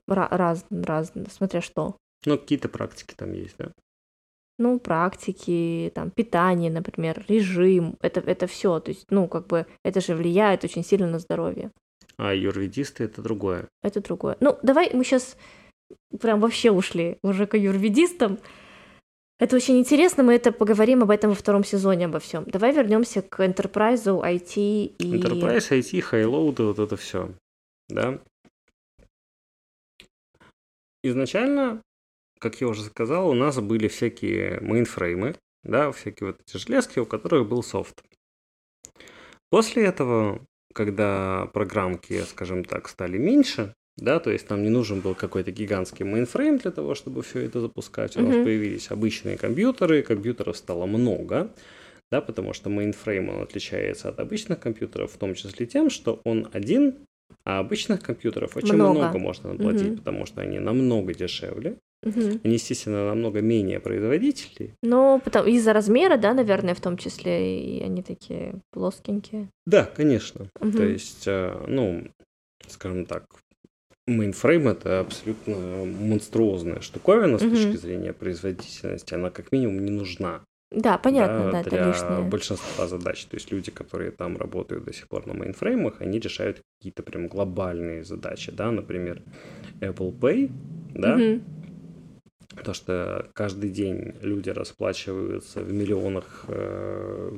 Раз, раз, смотря что. Ну, какие-то практики там есть, да? Ну, практики, там, питание, например, режим, это, это все, то есть, ну, как бы, это же влияет очень сильно на здоровье. А юрведисты это другое. Это другое. Ну, давай мы сейчас прям вообще ушли уже к юрведистам. Это очень интересно, мы это поговорим об этом во втором сезоне, обо всем. Давай вернемся к Enterprise, IT и... Enterprise, IT, Highload, вот это все, да? Изначально как я уже сказал, у нас были всякие мейнфреймы, да, всякие вот эти железки, у которых был софт. После этого, когда программки, скажем так, стали меньше, да, то есть нам не нужен был какой-то гигантский мейнфрейм для того, чтобы все это запускать. У mm-hmm. нас появились обычные компьютеры, компьютеров стало много, да, потому что мейнфрейм он отличается от обычных компьютеров, в том числе тем, что он один, а обычных компьютеров очень много, много можно наплодить, мгм. потому что они намного дешевле. Угу. Они, естественно, намного менее производительные. Ну, из-за размера, да, наверное, в том числе, и они такие плоскенькие. Да, конечно. Угу. То есть, э, ну, скажем так, мейнфрейм это абсолютно монструозная штуковина с угу. точки зрения производительности. Она как минимум не нужна. Да, понятно, да, да для это лишнее. большинства задач. То есть люди, которые там работают до сих пор на мейнфреймах, они решают какие-то прям глобальные задачи, да, например, Apple Pay, да, угу то, что каждый день люди расплачиваются в миллионах э,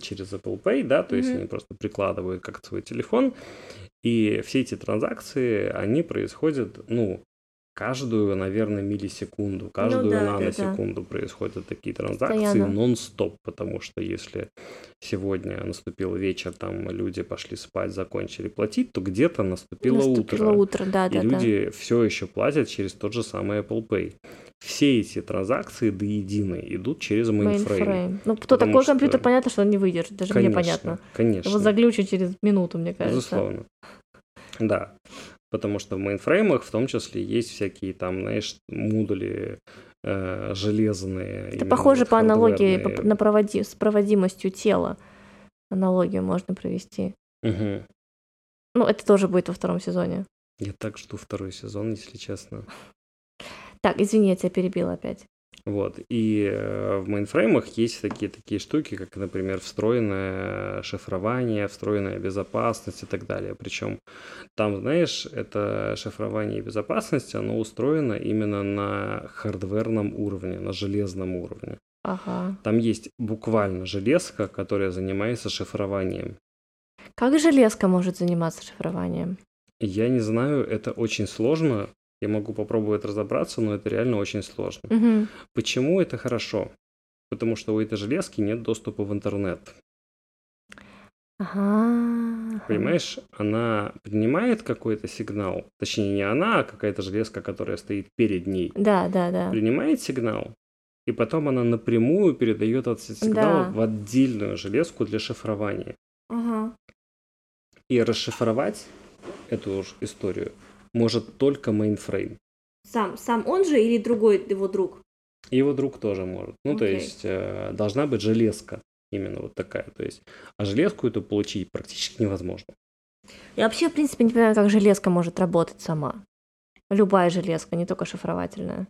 через Apple Pay, да, то mm-hmm. есть они просто прикладывают как свой телефон, и все эти транзакции, они происходят, ну, каждую, наверное, миллисекунду, ну каждую ну, да, наносекунду да, да. происходят такие транзакции нон-стоп, потому что если сегодня наступил вечер, там люди пошли спать, закончили платить, то где-то наступило, наступило утро. утро да, и да, люди да. все еще платят через тот же самый Apple Pay. Все эти транзакции до единой идут через мейнфрейм. Мейнфрейм. Ну, кто такой что... компьютер, понятно, что он не выдержит, даже конечно, мне понятно. Конечно. Его заглючит через минуту, мне кажется. Безусловно. Да. Потому что в мейнфреймах в том числе есть всякие там, знаешь, модули э, железные. Это похоже по аналогии по, на проводи, с проводимостью тела. Аналогию можно провести. Угу. Ну, это тоже будет во втором сезоне. Я так жду второй сезон, если честно. Так, извини, я тебя перебила опять. Вот. И э, в мейнфреймах есть такие такие штуки, как, например, встроенное шифрование, встроенная безопасность и так далее. Причем там, знаешь, это шифрование и безопасность, оно устроено именно на хардверном уровне, на железном уровне. Ага. Там есть буквально железка, которая занимается шифрованием. Как железка может заниматься шифрованием? Я не знаю, это очень сложно, я могу попробовать разобраться, но это реально очень сложно. Угу. Почему это хорошо? Потому что у этой железки нет доступа в интернет. Ага. Понимаешь, она принимает какой-то сигнал, точнее не она, а какая-то железка, которая стоит перед ней. Да, да, да. Принимает сигнал, и потом она напрямую передает этот сигнал да. в отдельную железку для шифрования. Ага. И расшифровать эту историю может только мейнфрейм. Сам, сам он же или другой его друг? Его друг тоже может. Ну, окей. то есть э, должна быть железка именно вот такая. То есть, а железку эту получить практически невозможно. Я вообще, в принципе, не понимаю, как железка может работать сама. Любая железка, не только шифровательная.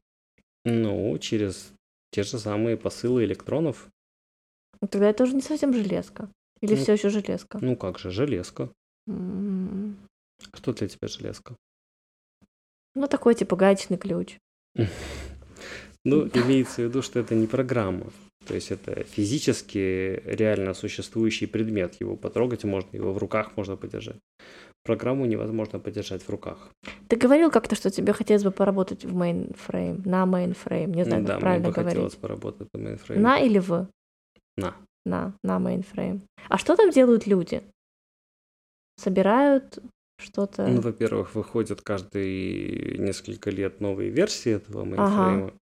Ну, через те же самые посылы электронов. Ну, тогда это уже не совсем железка. Или ну, все еще железка? Ну как же, железка. Mm-hmm. Что для тебя железка? Ну, такой типа гаечный ключ. Ну, имеется в виду, что это не программа. То есть это физически реально существующий предмет. Его потрогать можно, его в руках можно подержать. программу невозможно подержать в руках. Ты говорил как-то, что тебе хотелось бы поработать в мейнфрейме, на мейнфрейме, не знаю, Ну как да, мне правильно бы хотелось поработать на мейнфрейме. На или в? На. На, на мейнфрейме. А что там делают люди? Собирают что-то? Ну, во-первых, выходят каждые несколько лет новые версии этого Ага. мейнфрейма.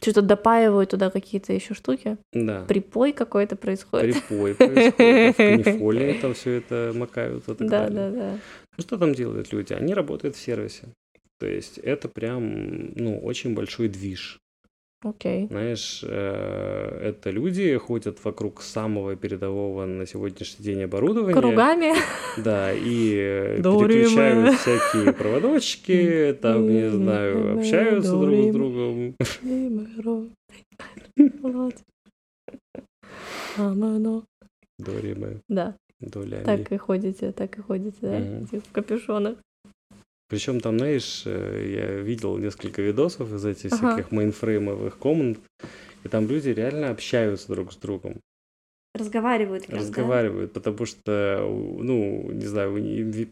Что-то допаивают туда какие-то еще штуки? Да. Припой какой-то происходит? Припой происходит, в канифоле там все это макают и так Да, далее. да, да. Ну, Что там делают люди? Они работают в сервисе. То есть это прям, ну, очень большой движ. Окей. Знаешь, э, это люди ходят вокруг самого передового на сегодняшний день оборудования. Кругами? Да, и э, переключают всякие проводочки, там, не знаю, общаются друг с другом. Дориме, Да, долями. так и ходите, так и ходите, да, эти в капюшонах. Причем там, знаешь, э, я видел несколько видосов из этих Ага. всяких мейнфреймовых комнат, и там люди реально общаются друг с другом, Разговаривают прям, да? разговаривают, потому что, ну, не знаю,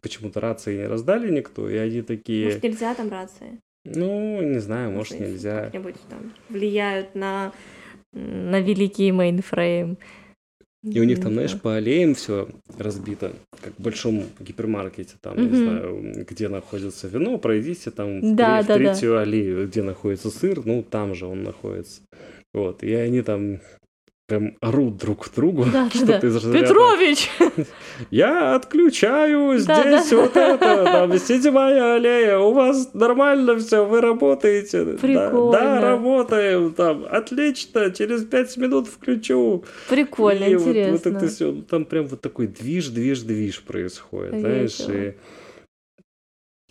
почему-то рации не раздали никто, и они такие, Может, нельзя там рации? ну, не знаю, может, их нельзя. Как-нибудь там влияют на, на великий мейнфрейм. И у них там, знаешь, по аллеям все разбито, как в большом гипермаркете, там, не знаю, где находится вино, пройдите там в, Да, в да, да. третью аллею, где находится сыр, ну, там же он находится. Вот, и они там прям орут друг к другу, Да, да, что-то да. из разряда, Петрович! Я отключаю здесь да. вот это, там, седьмая аллея, у вас нормально все, вы работаете. Прикольно. Да, работаем, там, отлично, через пять минут включу. Прикольно, И вот- Вот, интересно. это все, там прям вот такой движ, движ, движ происходит, знаешь, и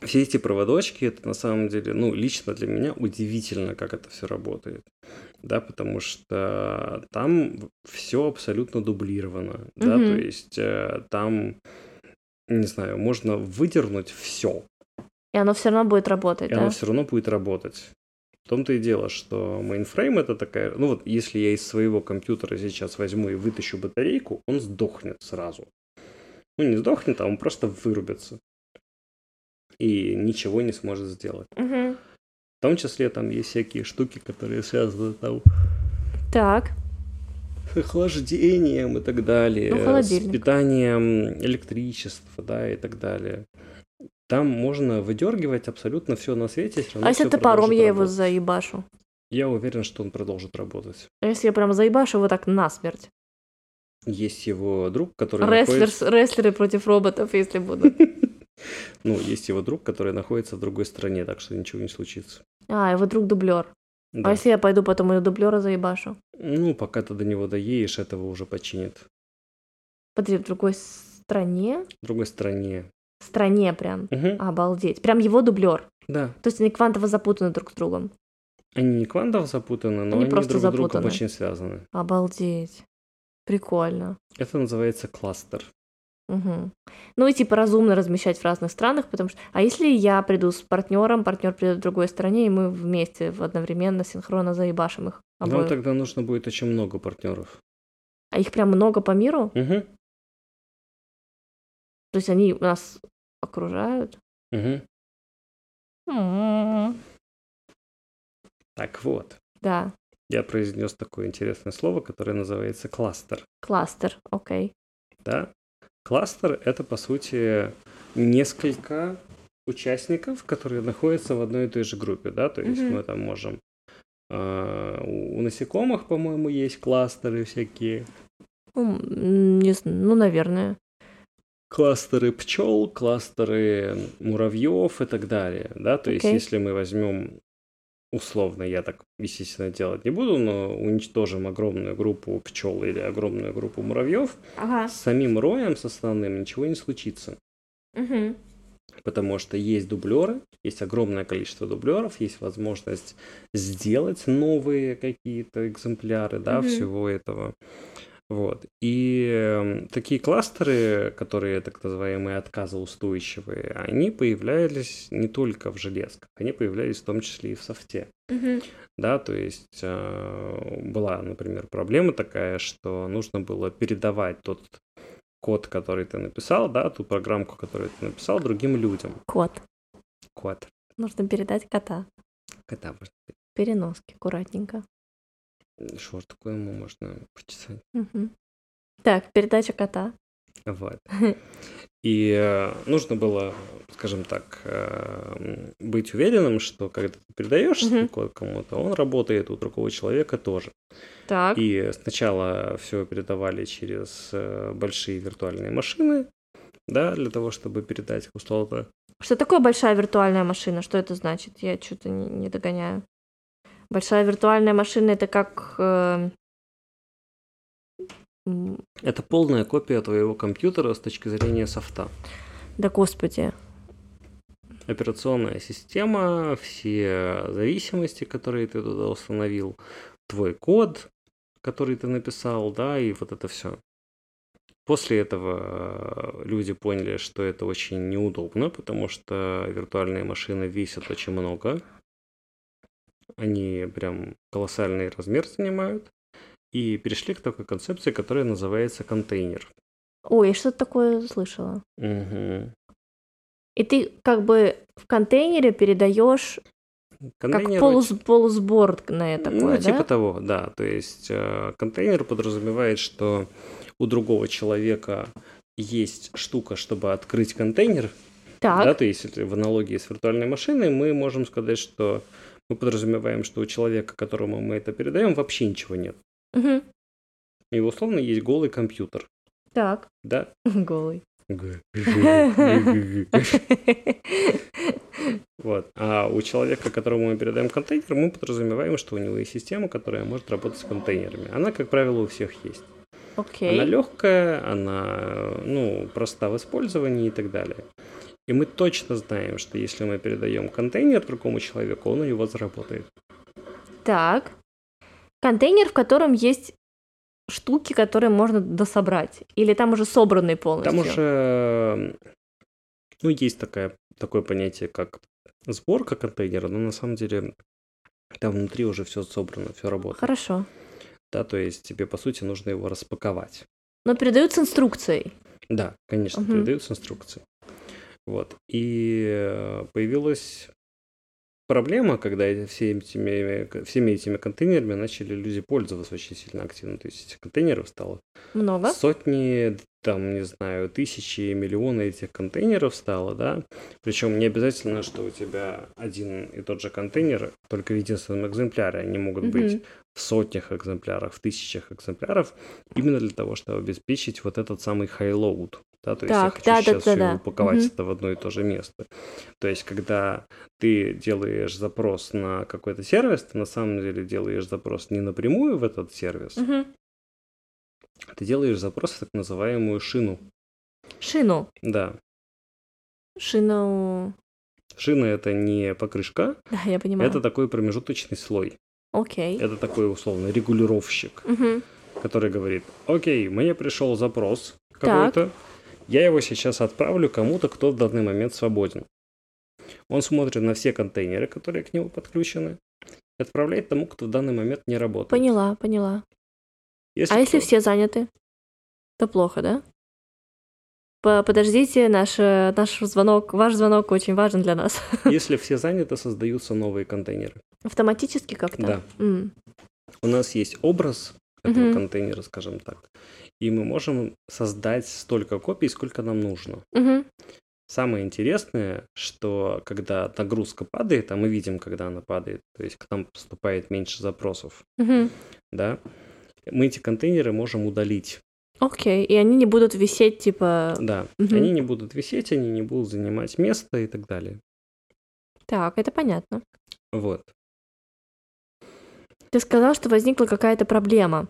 все эти проводочки, это на самом деле, ну, лично для меня удивительно, как это все работает, да, потому что там все абсолютно дублировано, да, Мгм. то есть э, там, не знаю, можно выдернуть все, И оно все равно будет работать, и да? оно все равно будет работать. В том-то и дело, что мейнфрейм это такая... Ну вот, если я из своего компьютера сейчас возьму и вытащу батарейку, он сдохнет сразу. Ну, не сдохнет, а он просто вырубится. И ничего не сможет сделать. Мгм. В том числе там есть всякие штуки, которые связаны там Так, с охлаждением и так далее, Ну, с питанием электричества, да, и так далее. Там можно выдергивать абсолютно все на свете. равно а если топором я его работать. заебашу? Я уверен, что он продолжит работать. А если я прям заебашу его так насмерть? Есть его друг, который Рестлер, находится... рестлеры против роботов, если будут. Ну, есть его друг, который находится в другой стране, так что ничего не случится. А, его друг дублер. Да. А если я пойду потом и дублера заебашу? Ну, пока ты до него доедешь, этого уже починит. Подожди, в другой стране? В другой стране. Стране прям. Мгм. Обалдеть. Прям его дублер. Да. То есть они квантово запутаны друг с другом. Они не квантово запутаны, но Они они, просто друг с другом запутаны. очень связаны. Обалдеть. Прикольно. Это называется кластер. Мгм. Ну и типа разумно размещать в разных странах, потому что... А если я приду с партнером, партнер придет в другой стране, и мы вместе одновременно синхронно заебашим их обоих? тогда нужно будет очень много партнеров. А их прям много по миру? Угу. То есть они нас окружают? Угу. Так вот, Да, я произнес такое интересное слово, которое называется кластер. кластер, окей. Да? Кластер это по сути несколько участников, которые находятся в одной и той же группе, да, то есть Мгм. мы там можем а, у насекомых, по-моему, есть кластеры всякие, Ну, не зн- ну, наверное. кластеры пчел, кластеры муравьев и так далее, да, то есть Окей. если мы возьмем условно, я так, естественно, делать не буду, но уничтожим огромную группу пчел или огромную группу муравьев, Ага. с самим роем, с основным, ничего не случится. Мгм. Потому что есть дублеры, есть огромное количество дублеров, есть возможность сделать новые какие-то экземпляры, да, Мгм. всего этого. Вот. И эм, такие кластеры, которые так называемые отказоустойчивые, они появлялись не только в железках, они появлялись в том числе и в софте. Мгм. Да, то есть э, была, например, проблема такая, что нужно было передавать тот код, который ты написал, да, ту программку, которую ты написал, другим людям. Кот. Код. Нужно передать кота. Кота можно. Переноски аккуратненько. Такое ему можно почесать? Мгм. Так, передача кота. Вот. И э, нужно было, скажем так, э, быть уверенным, что когда ты передаешь Мгм. код кому-то, он работает у другого человека тоже. Так. И сначала все передавали через э, большие виртуальные машины, да, для того, чтобы передать условно. Что такое большая виртуальная машина? Что это значит? Я что-то не, не догоняю. Большая виртуальная машина это как... э, Это полная копия твоего компьютера с точки зрения софта. Да господи. Операционная система, все зависимости, которые ты туда установил, твой код, который ты написал, да, и вот это все. После этого э, люди поняли, что это очень неудобно, потому что виртуальные машины весят очень много. Они прям колоссальный размер занимают. И перешли к такой концепции, которая называется контейнер. Ой, я что-то такое слышала. Мгм. И ты как бы в контейнере передаешь как Контейнер полус, полусборное такое, ну, типа да? того, да. То есть э, контейнер подразумевает, что у другого человека есть штука, чтобы открыть контейнер. Так. Да, то есть в аналогии с виртуальной машиной мы можем сказать, что мы подразумеваем, что у человека, которому мы это передаем, вообще ничего нет. Мгм. И условно есть голый компьютер. Так. Да? Голый. Вот. А у человека, которому мы передаем контейнер, мы подразумеваем, что у него есть система, которая может работать с контейнерами. Она, как правило, у всех есть. Окей. Она легкая, она ну, проста в использовании и так далее. И мы точно знаем, что если мы передаем контейнер другому человеку, он у него заработает. Так. Контейнер, в котором есть штуки, которые можно дособрать. Или там уже собранный полностью? Там уже ну, есть такая, такое понятие, как сборка контейнера, но на самом деле там внутри уже все собрано, все работает. Хорошо. Да, то есть тебе, по сути, нужно его распаковать. Но передают с инструкцией. Да, конечно, Мгм. передают с инструкцией. Вот. И э, появилась проблема, когда эти- все этими, всеми этими контейнерами начали люди пользоваться очень сильно активно. То есть этих контейнеров стало Много. сотни, там, не знаю, тысячи, миллионы этих контейнеров стало, да. Причем не обязательно, что у тебя один и тот же контейнер, только в единственном экземпляре. Они могут быть Мгм. В сотнях экземплярах, в тысячах экземпляров, именно для того, чтобы обеспечить вот этот самый high-load. Да, то есть я Так, хочу да, сейчас да, все да. упаковать Мгм. это в одно и то же место. То есть, когда ты делаешь запрос на какой-то сервис, ты на самом деле делаешь запрос не напрямую в этот сервис, Мгм. ты делаешь запрос в так называемую шину. Шину. Да. Шину. Шина это не покрышка, Да, я понимаю. это такой промежуточный слой. Окей. Это такой условно регулировщик, Мгм. который говорит, окей, мне пришел запрос какой-то, я его сейчас отправлю кому-то, кто в данный момент свободен. Он смотрит на все контейнеры, которые к нему подключены, и отправляет тому, кто в данный момент не работает. Поняла, поняла. Если А если кто- все заняты? То плохо, да? По- Подождите, наш, э, наш звонок, ваш звонок очень важен для нас. Если все заняты, создаются новые контейнеры. Автоматически как-то? Да. М. У нас есть образ этого Мгм. контейнера, скажем так, и мы можем создать столько копий, сколько нам нужно. Мгм. Самое интересное, что когда нагрузка падает, а мы видим, когда она падает, то есть к нам поступает меньше запросов, Мгм. да, мы эти контейнеры можем удалить. Окей, и они не будут висеть, типа... Да, Мгм. они не будут висеть, они не будут занимать место и так далее. Так, это понятно. Вот. Ты сказал, что возникла какая-то проблема,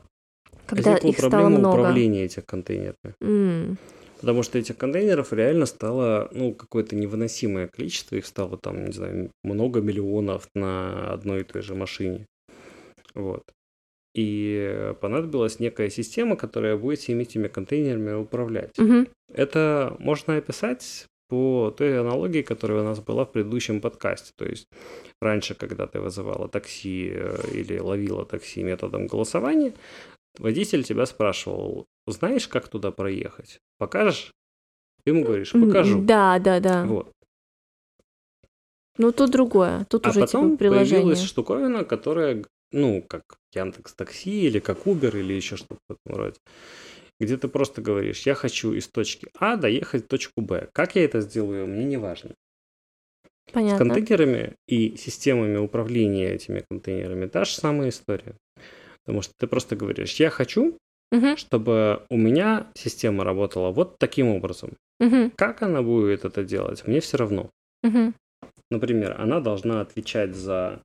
когда Возникла их стало проблема много. управления этих контейнерами. М. Потому что этих контейнеров реально стало, ну, какое-то невыносимое количество. Их стало там, не знаю, много миллионов на одной и той же машине. Вот. И понадобилась некая система, которая будет всеми этими контейнерами управлять. Мгм. Это можно описать по той аналогии, которая у нас была в предыдущем подкасте. То есть раньше, когда ты вызывала такси э, или ловила такси методом голосования, водитель тебя спрашивал, знаешь, как туда проехать? Покажешь? Ты ему говоришь, покажу. Да, да, да. Вот. Ну, тут другое. Тут А уже потом типа приложение. появилась штуковина, которая, ну, как Яндекс Такси или как Uber или еще что-то в этом роде, где ты просто говоришь, я хочу из точки А доехать в точку Б. Как я это сделаю, мне не важно. С Понятно. контейнерами и системами управления этими контейнерами та же самая история. Потому что ты просто говоришь, я хочу, Мгм, чтобы у меня система работала вот таким образом. мгм, Как она будет это делать, мне все равно. мгм. Например, она должна отвечать за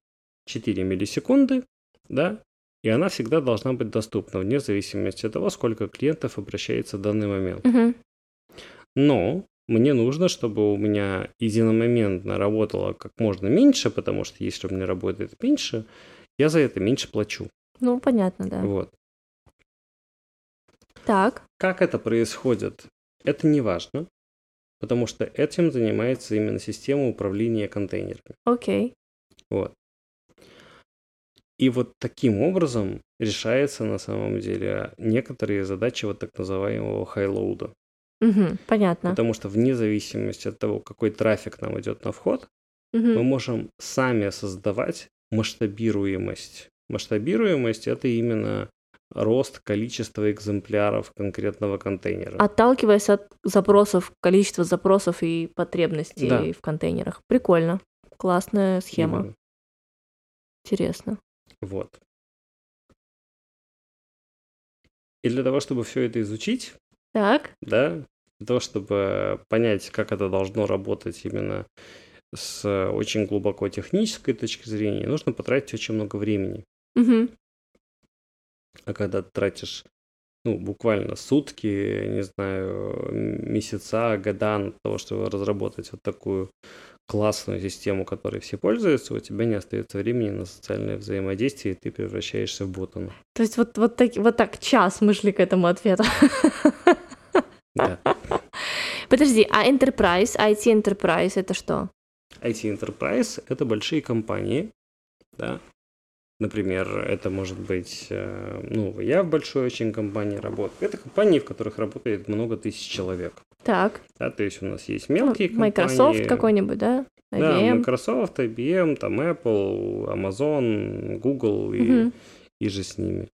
4 миллисекунды, да, и она всегда должна быть доступна, вне зависимости от того, сколько клиентов обращается в данный момент. Мгм. Но мне нужно, чтобы у меня единомоментно работало как можно меньше, потому что если у меня работает меньше, я за это меньше плачу. Ну, понятно, да. Вот. Так. Как это происходит, это не важно, потому что этим занимается именно система управления контейнерами. Окей. Вот. И вот таким образом решается на самом деле некоторые задачи вот так называемого хайлоуда. Мгм, Понятно. Потому что вне зависимости от того, какой трафик нам идет на вход, мы Мгм. можем сами создавать масштабируемость. Масштабируемость это именно рост количества экземпляров конкретного контейнера. Отталкиваясь от запросов, количества запросов и потребностей Да. в контейнерах. Прикольно. Классная схема. Именно. Интересно. Вот. И для того, чтобы все это изучить, Так. да, для того, чтобы понять, как это должно работать именно с очень глубоко технической точки зрения, нужно потратить очень много времени. Мгм. А когда ты тратишь, ну, буквально сутки, не знаю, месяца, года на того, чтобы разработать вот такую классную систему, которой все пользуются, у тебя не остается времени на социальное взаимодействие, и ты превращаешься в ботана. То есть вот, вот, так, вот так час мы шли к этому ответу. Да. Подожди, а Enterprise, IT Enterprise это что? IT Enterprise — это большие компании, да. Например, это может быть, э, ну, я в большой очень компании работаю. Это компании, в которых работает много тысяч человек. Так, Да, то есть у нас есть ну, мелкие Microsoft компании. какой-нибудь, да? Да, IBM. Microsoft, IBM, там Apple, Amazon, Google и, Мгм. и же с ними.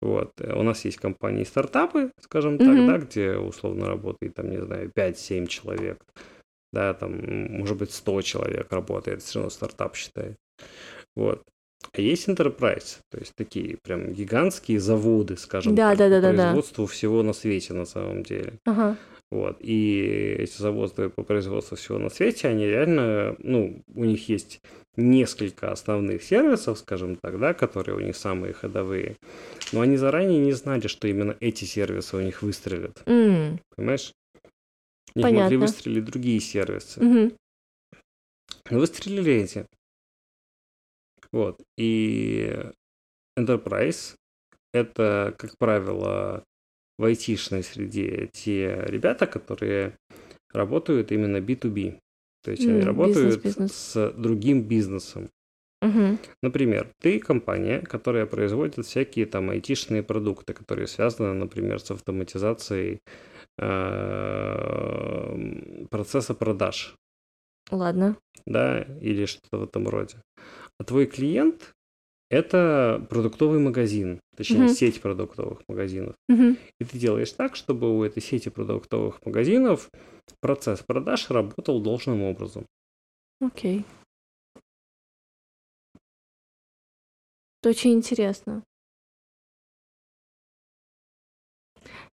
Вот. У нас есть компании стартапы, скажем так, да, где условно работает, там, не знаю, 5-7 человек. Да, там, может быть, 100 человек работает, все равно стартап считает. Вот. А есть enterprise, то есть такие прям гигантские заводы, скажем Да, так, да, да, да, да. производству всего на свете на самом деле. Ага. Вот. И эти заводы по производству всего на свете, они реально, ну, у них есть несколько основных сервисов, скажем так, да, которые у них самые ходовые. Но они заранее не знали, что именно эти сервисы у них выстрелят. М, Понимаешь? У них могли Понятно. выстрелить другие сервисы. Но выстрелили эти. Вот. И Enterprise — это, как правило, в айтишной среде те ребята, которые работают именно B2B. То есть они М, работают бизнес-бизнес. с другим бизнесом. Мгм. Например, ты компания, которая производит всякие там айтишные продукты, которые связаны, например, с автоматизацией э, процесса продаж. Ладно. да, или что-то в этом роде. А твой клиент – это продуктовый магазин, точнее, Мгм. сеть продуктовых магазинов. Мгм. И ты делаешь так, чтобы у этой сети продуктовых магазинов процесс продаж работал должным образом. Окей. Это очень интересно.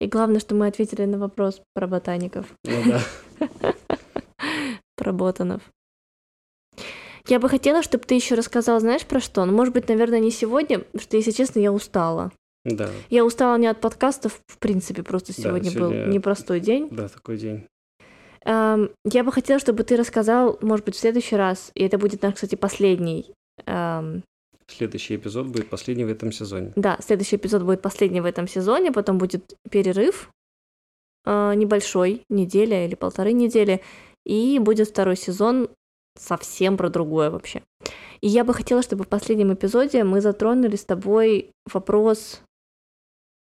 И главное, что мы ответили на вопрос про ботаников, Ну да. про ботанов. Я бы хотела, чтобы ты еще рассказал, знаешь, про что? Ну, может быть, наверное, не сегодня, потому что, если честно, я устала. Да, Я устала не от подкастов, в принципе, просто Да, сегодня был сегодня- непростой день. да, такой день. Эм, я бы хотела, чтобы ты рассказал, может быть, в следующий раз, и это будет наш, кстати, последний. эм, Следующий эпизод будет последний в этом сезоне. да, следующий эпизод будет последний в этом сезоне, потом будет перерыв э, небольшой, неделя или полторы недели, и будет второй сезон совсем про другое вообще. И я бы хотела, чтобы в последнем эпизоде мы затронули с тобой вопрос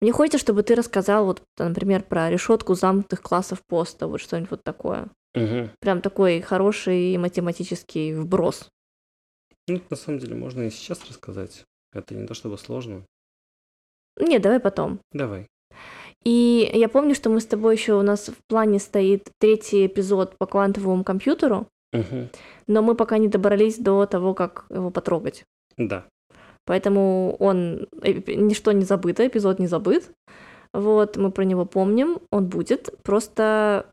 Мне хочется, чтобы ты рассказал, вот, например, про решетку замкнутых классов поста, вот что-нибудь вот такое. Угу. Прям такой хороший математический вброс. Ну, на самом деле, можно и сейчас рассказать. Это не то чтобы сложно. Не, давай потом. Давай. И я помню, что мы с тобой еще у нас в плане стоит третий эпизод по квантовому компьютеру, Угу. но мы пока не добрались до того, как его потрогать. Да. Поэтому он э, ничто не забыто, эпизод не забыт. Вот, мы про него помним, он будет. Просто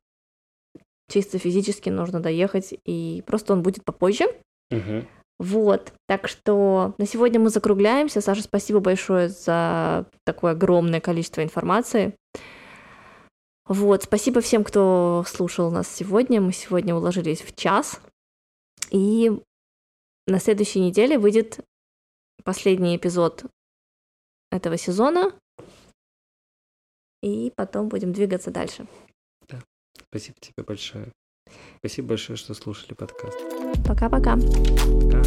чисто физически нужно доехать, и просто он будет попозже. Угу. Вот, так что на сегодня мы закругляемся. Саша, спасибо большое за такое огромное количество информации. Вот, спасибо всем, кто слушал нас сегодня. Мы сегодня уложились в час. И на следующей неделе выйдет последний эпизод этого сезона. И потом будем двигаться дальше. Спасибо тебе большое. Спасибо большое, что слушали подкаст. Пока-пока. Пока.